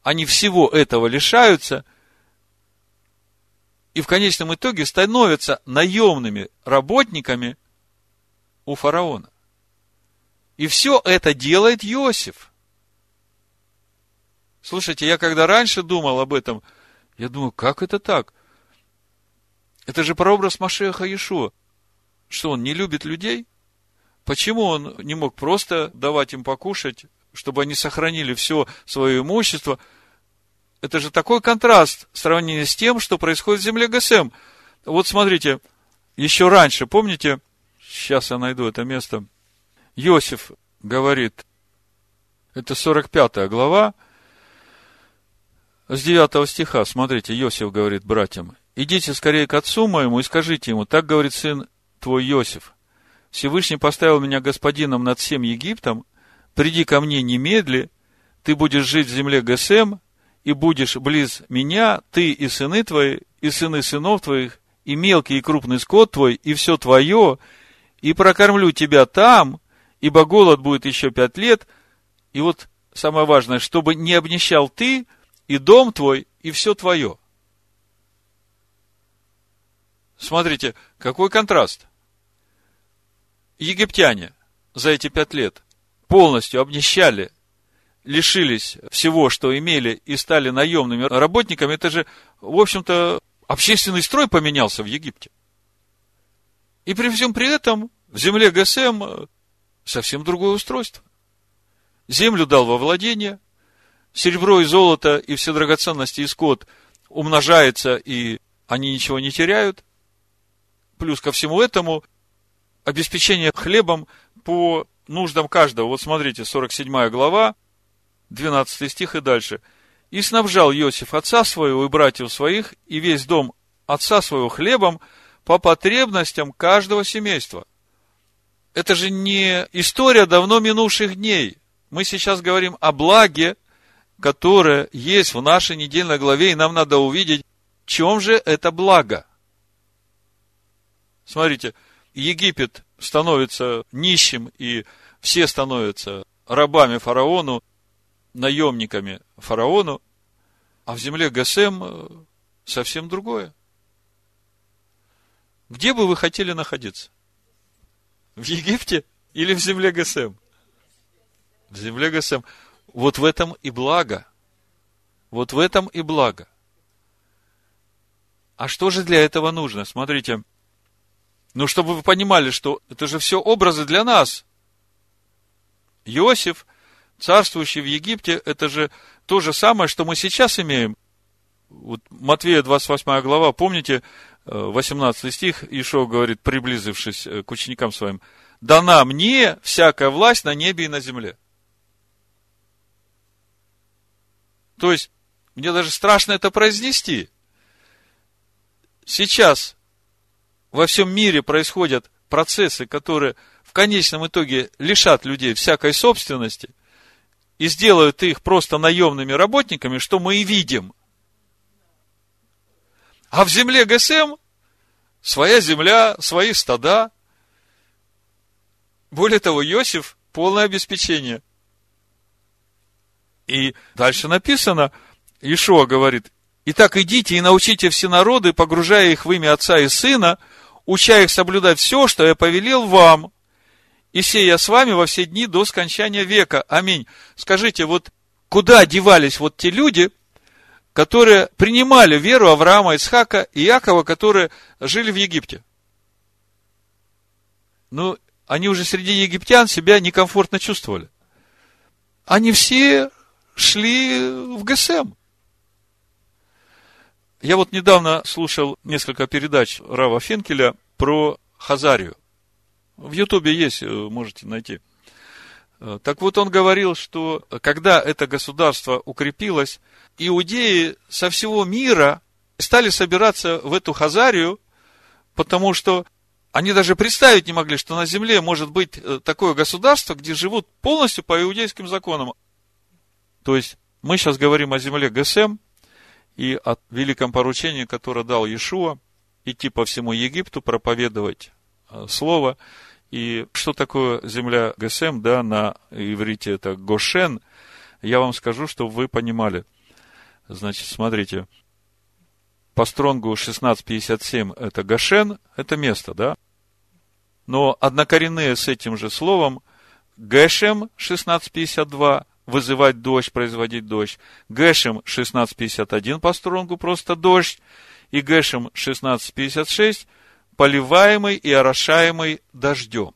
они всего этого лишаются и в конечном итоге становятся наемными работниками у фараона. И все это делает Иосиф. Слушайте, я когда раньше думал об этом, я думаю, как это так? Это же прообраз Машеха Иешуа. Что он не любит людей? Почему он не мог просто давать им покушать, чтобы они сохранили все свое имущество? Это же такой контраст в сравнении с тем, что происходит в земле Гасем. Вот смотрите, еще раньше, помните, Сейчас я найду это место. Иосиф говорит, это 45 глава, с 9 стиха, смотрите, Иосиф говорит братьям, идите скорее к отцу моему и скажите ему, так говорит сын твой Иосиф, Всевышний поставил меня господином над всем Египтом, приди ко мне немедли, ты будешь жить в земле Гесем, и будешь близ меня, ты и сыны твои, и сыны сынов твоих, и мелкий и крупный скот твой, и все твое, и прокормлю тебя там, ибо голод будет еще пять лет. И вот самое важное, чтобы не обнищал ты и дом твой, и все твое. Смотрите, какой контраст. Египтяне за эти пять лет полностью обнищали, лишились всего, что имели, и стали наемными работниками. Это же, в общем-то, общественный строй поменялся в Египте. И при всем при этом в земле ГСМ э, совсем другое устройство. Землю дал во владение, серебро и золото и все драгоценности и скот умножается, и они ничего не теряют. Плюс ко всему этому обеспечение хлебом по нуждам каждого. Вот смотрите, 47 глава, 12 стих и дальше. «И снабжал Иосиф отца своего и братьев своих, и весь дом отца своего хлебом – по потребностям каждого семейства. Это же не история давно минувших дней. Мы сейчас говорим о благе, которое есть в нашей недельной главе, и нам надо увидеть, в чем же это благо. Смотрите, Египет становится нищим, и все становятся рабами фараону, наемниками фараону, а в земле Гасем э, совсем другое. Где бы вы хотели находиться? В Египте или в земле Гасем? В земле Гасем. Вот в этом и благо. Вот в этом и благо. А что же для этого нужно? Смотрите, ну, чтобы вы понимали, что это же все образы для нас. Иосиф, царствующий в Египте, это же то же самое, что мы сейчас имеем. Вот Матвея 28 глава, помните, 18 стих, Ишо говорит, приблизившись э, к ученикам своим, дана мне всякая власть на небе и на земле. То есть, мне даже страшно это произнести. Сейчас во всем мире происходят процессы, которые в конечном итоге лишат людей всякой собственности, и сделают их просто наемными работниками, что мы и видим. А в земле ГСМ своя земля, свои стада. Более того, Иосиф – полное обеспечение. И дальше написано, Ишуа говорит, «Итак, идите и научите все народы, погружая их в имя Отца и Сына, уча их соблюдать все, что я повелел вам, и сея с вами во все дни до скончания века. Аминь». Скажите, вот куда девались вот те люди, которые принимали веру Авраама, Исхака и Якова, которые жили в Египте? Ну, они уже среди египтян себя некомфортно чувствовали. Они все шли в ГСМ. Я вот недавно слушал несколько передач Рава Фенкеля про Хазарию. В Ютубе есть, э, можете найти. Э, так вот, он говорил, что когда это государство укрепилось, иудеи со всего мира стали собираться в эту Хазарию, потому что они даже представить не могли, что на земле может быть э, такое государство, где живут полностью по иудейским законам. То есть, мы сейчас говорим о земле ГСМ и о великом поручении, которое дал Иешуа, идти по всему Египту, проповедовать э, Слово. И что такое земля ГСМ, да, на иврите это Гошен, я вам скажу, чтобы вы понимали. Значит, смотрите, по стронгу 1657 это Гошен, это место, да? Но однокоренные с этим же словом Гешем 1652 вызывать дождь, производить дождь. Гэшем 1651 по стронгу просто дождь. И Гэшем 1656 поливаемый и орошаемый дождем.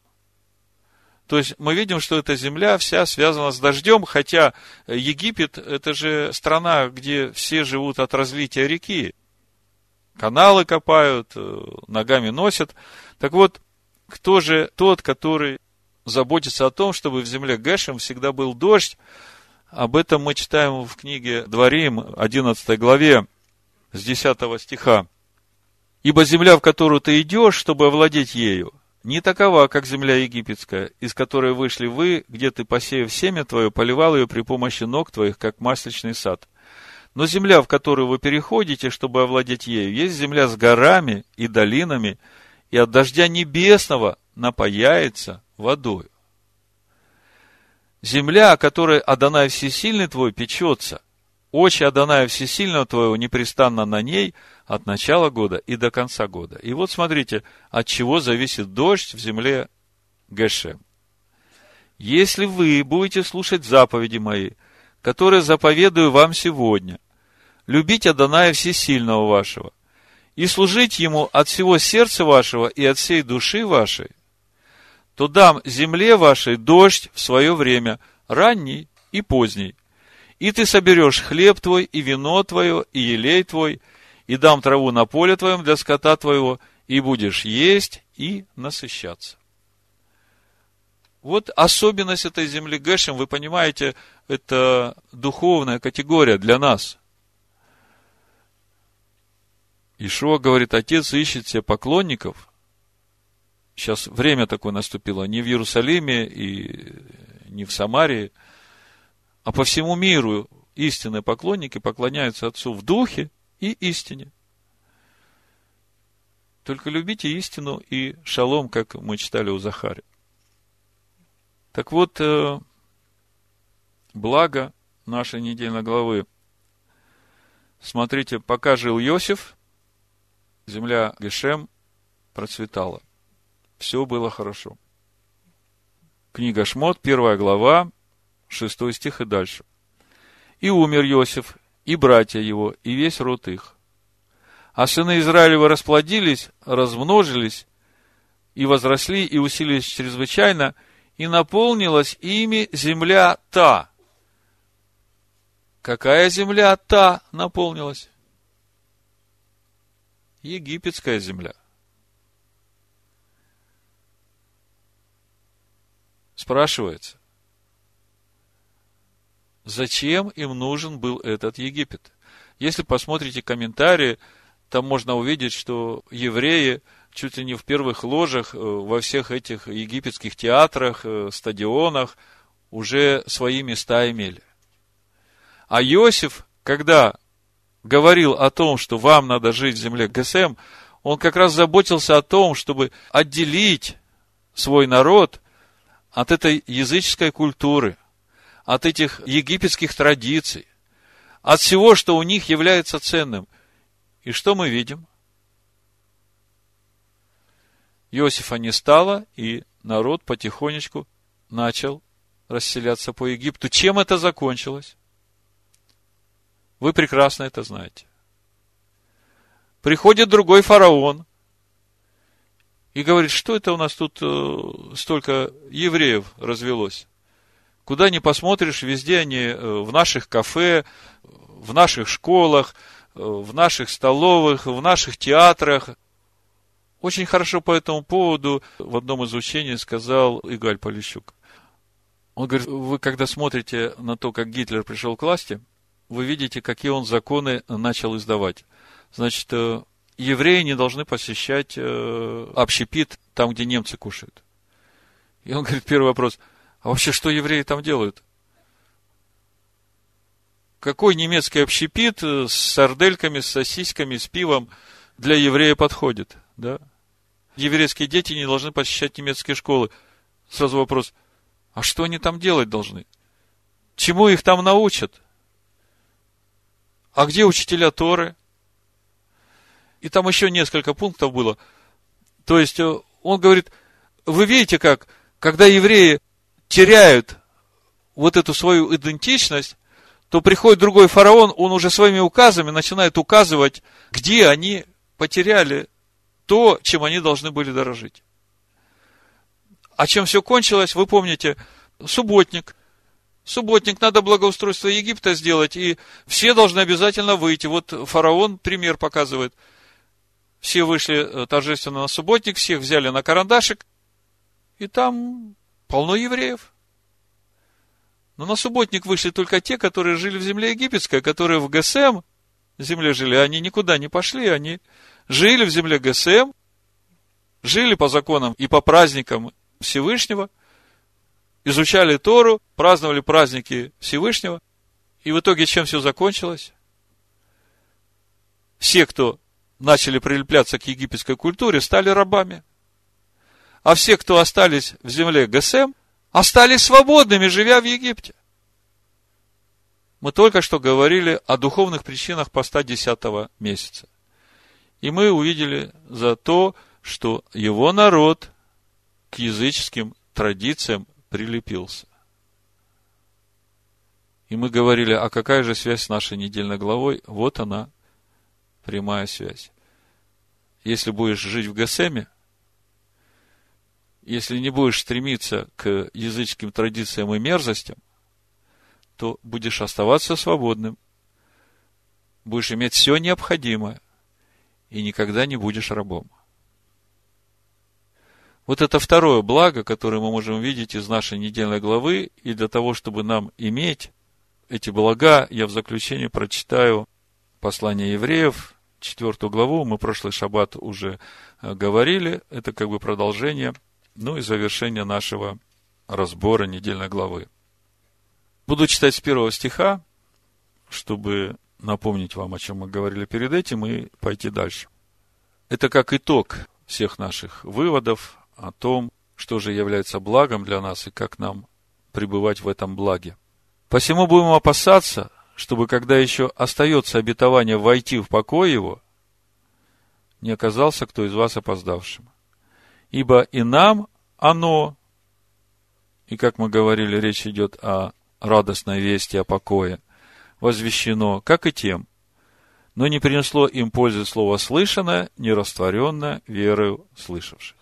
То есть мы видим, что эта земля вся связана с дождем, хотя Египет – это же страна, где все живут от разлития реки. Каналы копают, э, ногами носят. Так вот, кто же тот, который заботиться о том, чтобы в земле Гэшем всегда был дождь. Об этом мы читаем в книге Дворим, 11 главе, с 10 стиха. «Ибо земля, в которую ты идешь, чтобы овладеть ею, не такова, как земля египетская, из которой вышли вы, где ты, посеяв семя твое, поливал ее при помощи ног твоих, как масличный сад. Но земля, в которую вы переходите, чтобы овладеть ею, есть земля с горами и долинами, и от дождя небесного напаяется водою. Земля, о которой Адонай Всесильный твой печется, очи Адоная Всесильного твоего непрестанно на ней от начала года и до конца года. И вот смотрите, от чего зависит дождь в земле Гешем. Если вы будете слушать заповеди мои, которые заповедую вам сегодня, любить Адоная Всесильного вашего, и служить Ему от всего сердца вашего и от всей души вашей, то дам земле вашей дождь в свое время, ранний и поздний. И ты соберешь хлеб твой, и вино твое, и елей твой, и дам траву на поле твоем для скота твоего, и будешь есть и насыщаться. Вот особенность этой земли Гэшем, вы понимаете, это духовная категория для нас. Ишуа говорит, отец ищет себе поклонников, Сейчас время такое наступило не в Иерусалиме и не в Самарии, а по всему миру истинные поклонники поклоняются Отцу в духе и истине. Только любите истину и шалом, как мы читали у Захари. Так вот, э, благо нашей недельной главы. Смотрите, пока жил Иосиф, земля Гешем процветала все было хорошо. Книга Шмот, первая глава, шестой стих и дальше. И умер Иосиф, и братья его, и весь род их. А сыны Израилева расплодились, размножились, и возросли, и усилились чрезвычайно, и наполнилась ими земля та. Какая земля та наполнилась? Египетская земля – Спрашивается, зачем им нужен был этот Египет? Если посмотрите комментарии, там можно увидеть, что евреи чуть ли не в первых ложах э, во всех этих египетских театрах, э, стадионах уже свои места имели. А Иосиф, когда говорил о том, что вам надо жить в земле ГСМ, он как раз заботился о том, чтобы отделить свой народ от этой языческой культуры, от этих египетских традиций, от всего, что у них является ценным. И что мы видим? Иосифа не стало, и народ потихонечку начал расселяться по Египту. Чем это закончилось? Вы прекрасно это знаете. Приходит другой фараон и говорит, что это у нас тут э, столько евреев развелось. Куда ни посмотришь, везде они э, в наших кафе, в наших школах, э, в наших столовых, в наших театрах. Очень хорошо по этому поводу в одном из учений сказал Игаль Полищук. Он говорит, вы когда смотрите на то, как Гитлер пришел к власти, вы видите, какие он законы начал издавать. Значит, э, евреи не должны посещать общепит там, где немцы кушают. И он говорит, первый вопрос, а вообще что евреи там делают? Какой немецкий общепит с сардельками, с сосисками, с пивом для еврея подходит? Да? Еврейские дети не должны посещать немецкие школы. Сразу вопрос, а что они там делать должны? Чему их там научат? А где учителя Торы? И там еще несколько пунктов было. То есть, э, он говорит, вы видите, как, когда евреи теряют вот эту свою идентичность, то приходит другой фараон, он уже своими указами начинает указывать, где они потеряли то, чем они должны были дорожить. А чем все кончилось, вы помните, субботник. Субботник, надо благоустройство Египта сделать, и все должны обязательно выйти. Вот фараон пример показывает. Все вышли э, торжественно на субботник, всех взяли на карандашик, и там полно евреев. Но на субботник вышли только те, которые жили в земле египетской, которые в ГСМ земле жили. Они никуда не пошли, они жили в земле ГСМ, жили по законам и по праздникам Всевышнего, изучали Тору, праздновали праздники Всевышнего, и в итоге чем все закончилось? Все, кто начали прилепляться к египетской культуре, стали рабами. А все, кто остались в земле ГСМ, остались свободными, живя в Египте. Мы только что говорили о духовных причинах поста 10 месяца. И мы увидели за то, что его народ к языческим традициям прилепился. И мы говорили, а какая же связь с нашей недельной главой? Вот она, прямая связь. Если будешь жить в Гасеме, если не будешь стремиться к языческим традициям и мерзостям, то будешь оставаться свободным, будешь иметь все необходимое, и никогда не будешь рабом. Вот это второе благо, которое мы можем видеть из нашей недельной главы, и для того, чтобы нам иметь эти блага, я в заключение прочитаю послание евреев, четвертую главу, мы прошлый шаббат уже э, говорили, это как бы продолжение, ну и завершение нашего разбора недельной главы. Буду читать с первого стиха, чтобы напомнить вам, о чем мы говорили перед этим, и пойти дальше. Это как итог всех наших выводов о том, что же является благом для нас и как нам пребывать в этом благе. Посему будем опасаться, чтобы, когда еще остается обетование войти в покой его, не оказался кто из вас опоздавшим. Ибо и нам оно, и как мы говорили, речь идет о радостной вести о покое, возвещено, как и тем, но не принесло им пользы слово слышанное, не растворенное верою слышавших.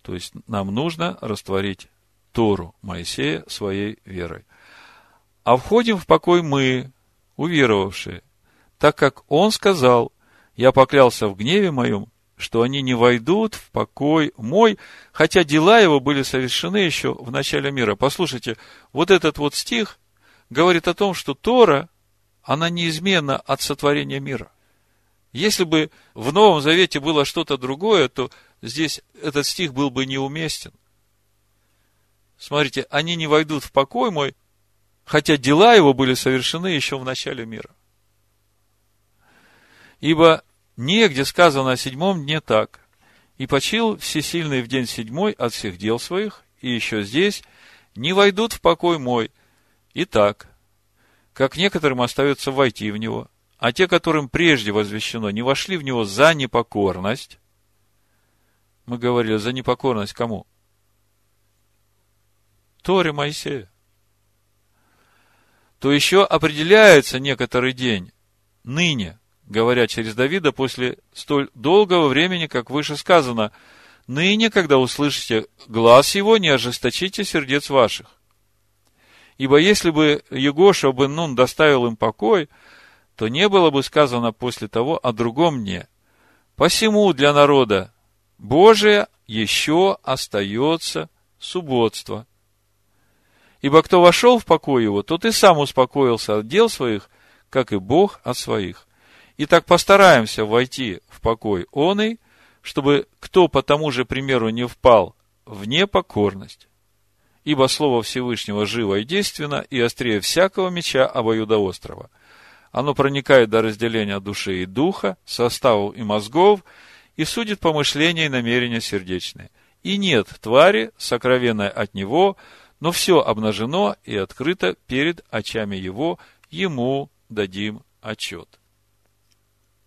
То есть нам нужно растворить Тору Моисея своей верой. А входим в покой мы, уверовавшие, так как он сказал, я поклялся в гневе моем, что они не войдут в покой мой, хотя дела его были совершены еще в начале мира. Послушайте, вот этот вот стих говорит о том, что Тора, она неизменна от сотворения мира. Если бы в Новом Завете было что-то другое, то здесь этот стих был бы неуместен. смотрите, они не войдут в покой мой, хотя дела его были совершены еще в начале мира. Ибо негде сказано о седьмом дне так. И почил всесильный в день седьмой от всех дел своих, и еще здесь не войдут в покой мой. Итак, как некоторым остается войти в него, а те, которым прежде возвещено, не вошли в него за непокорность, мы говорили, за непокорность кому? Торе Моисея. То еще определяется некоторый день, ныне, говоря через Давида, после столь долгого времени, как выше сказано, ныне, когда услышите глаз его, не ожесточите сердец ваших. Ибо если бы Егоша бен Нун доставил им покой, то не было бы сказано после того о другом дне. Посему для народа Божия еще остается субботство. Ибо кто вошел в покой его, тот и сам успокоился от дел своих, как и Бог от своих. И так постараемся войти в покой он и, чтобы кто по тому же примеру не впал в непокорность. Ибо Слово Всевышнего живо и действенно, и острее всякого меча обоюдоострого. Оно проникает до разделения души и духа, составов и мозгов, и судит помышления и намерения сердечные. И нет твари, сокровенной от него, но все обнажено и открыто перед очами его, ему дадим отчет.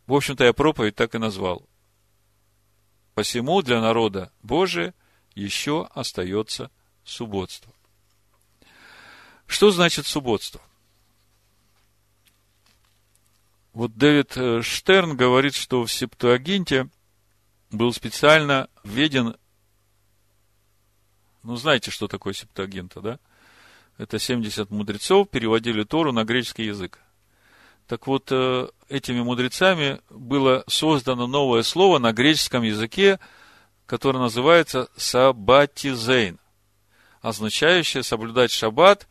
В общем-то, я проповедь так и назвал. Посему для народа Божия еще остается субботство. Что значит субботство? Вот Дэвид э, Штерн говорит, что в Септуагинте был специально введен, ну, знаете, что такое Септуагинта, да? Это 70 мудрецов переводили Тору на греческий язык. Так вот, э, этими мудрецами было создано новое слово на греческом языке, которое называется сабатизейн означающее соблюдать шаббат,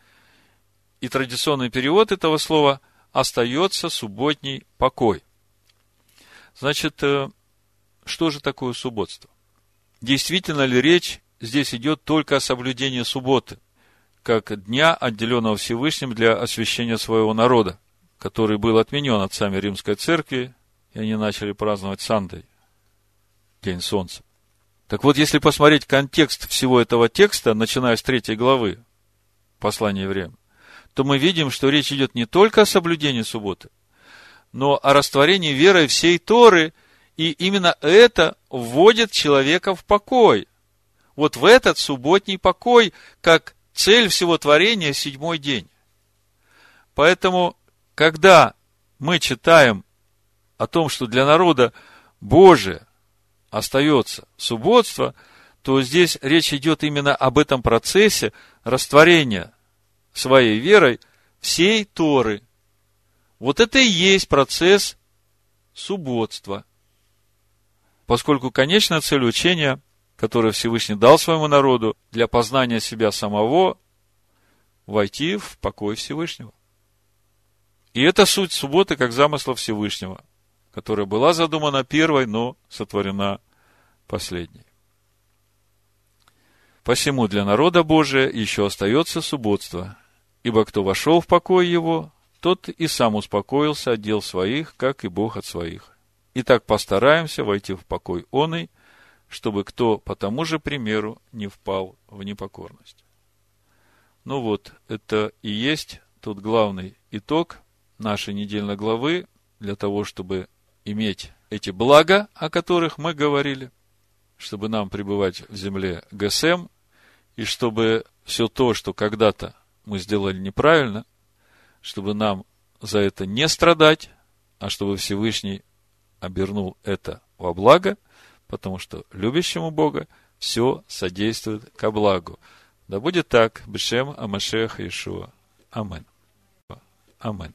и традиционный перевод этого слова остается субботний покой. Значит, э, что же такое субботство? Действительно ли речь здесь идет только о соблюдении субботы, как дня, отделенного Всевышним для освящения своего народа, который был отменен отцами Римской Церкви, и они начали праздновать Сандой, День Солнца. Так вот, если посмотреть контекст всего этого текста, начиная с третьей главы послания евреям, то мы видим, что речь идет не только о соблюдении субботы, но о растворении верой всей Торы, и именно это вводит человека в покой. Вот в этот субботний покой, как цель всего творения, седьмой день. Поэтому, когда мы читаем о том, что для народа Божия остается субботство, то здесь речь идет именно об этом процессе растворения своей верой всей Торы. Вот это и есть процесс субботства. Поскольку конечная цель учения, которое Всевышний дал своему народу для познания себя самого, войти в покой Всевышнего. И это суть субботы как замысла Всевышнего – которая была задумана первой, но сотворена последней. Посему для народа Божия еще остается субботство, ибо кто вошел в покой его, тот и сам успокоился от дел своих, как и Бог от своих. Итак, постараемся войти в покой оный, чтобы кто по тому же примеру не впал в непокорность. Ну вот, это и есть тот главный итог нашей недельной главы для того, чтобы иметь эти блага, о которых мы говорили, чтобы нам пребывать в земле ГСМ, и чтобы все то, что когда-то мы сделали неправильно, чтобы нам за это не страдать, а чтобы Всевышний обернул это во благо, потому что любящему Бога все содействует ко благу. Да будет так, Бешем Амашех Иешуа. Амин. Амин.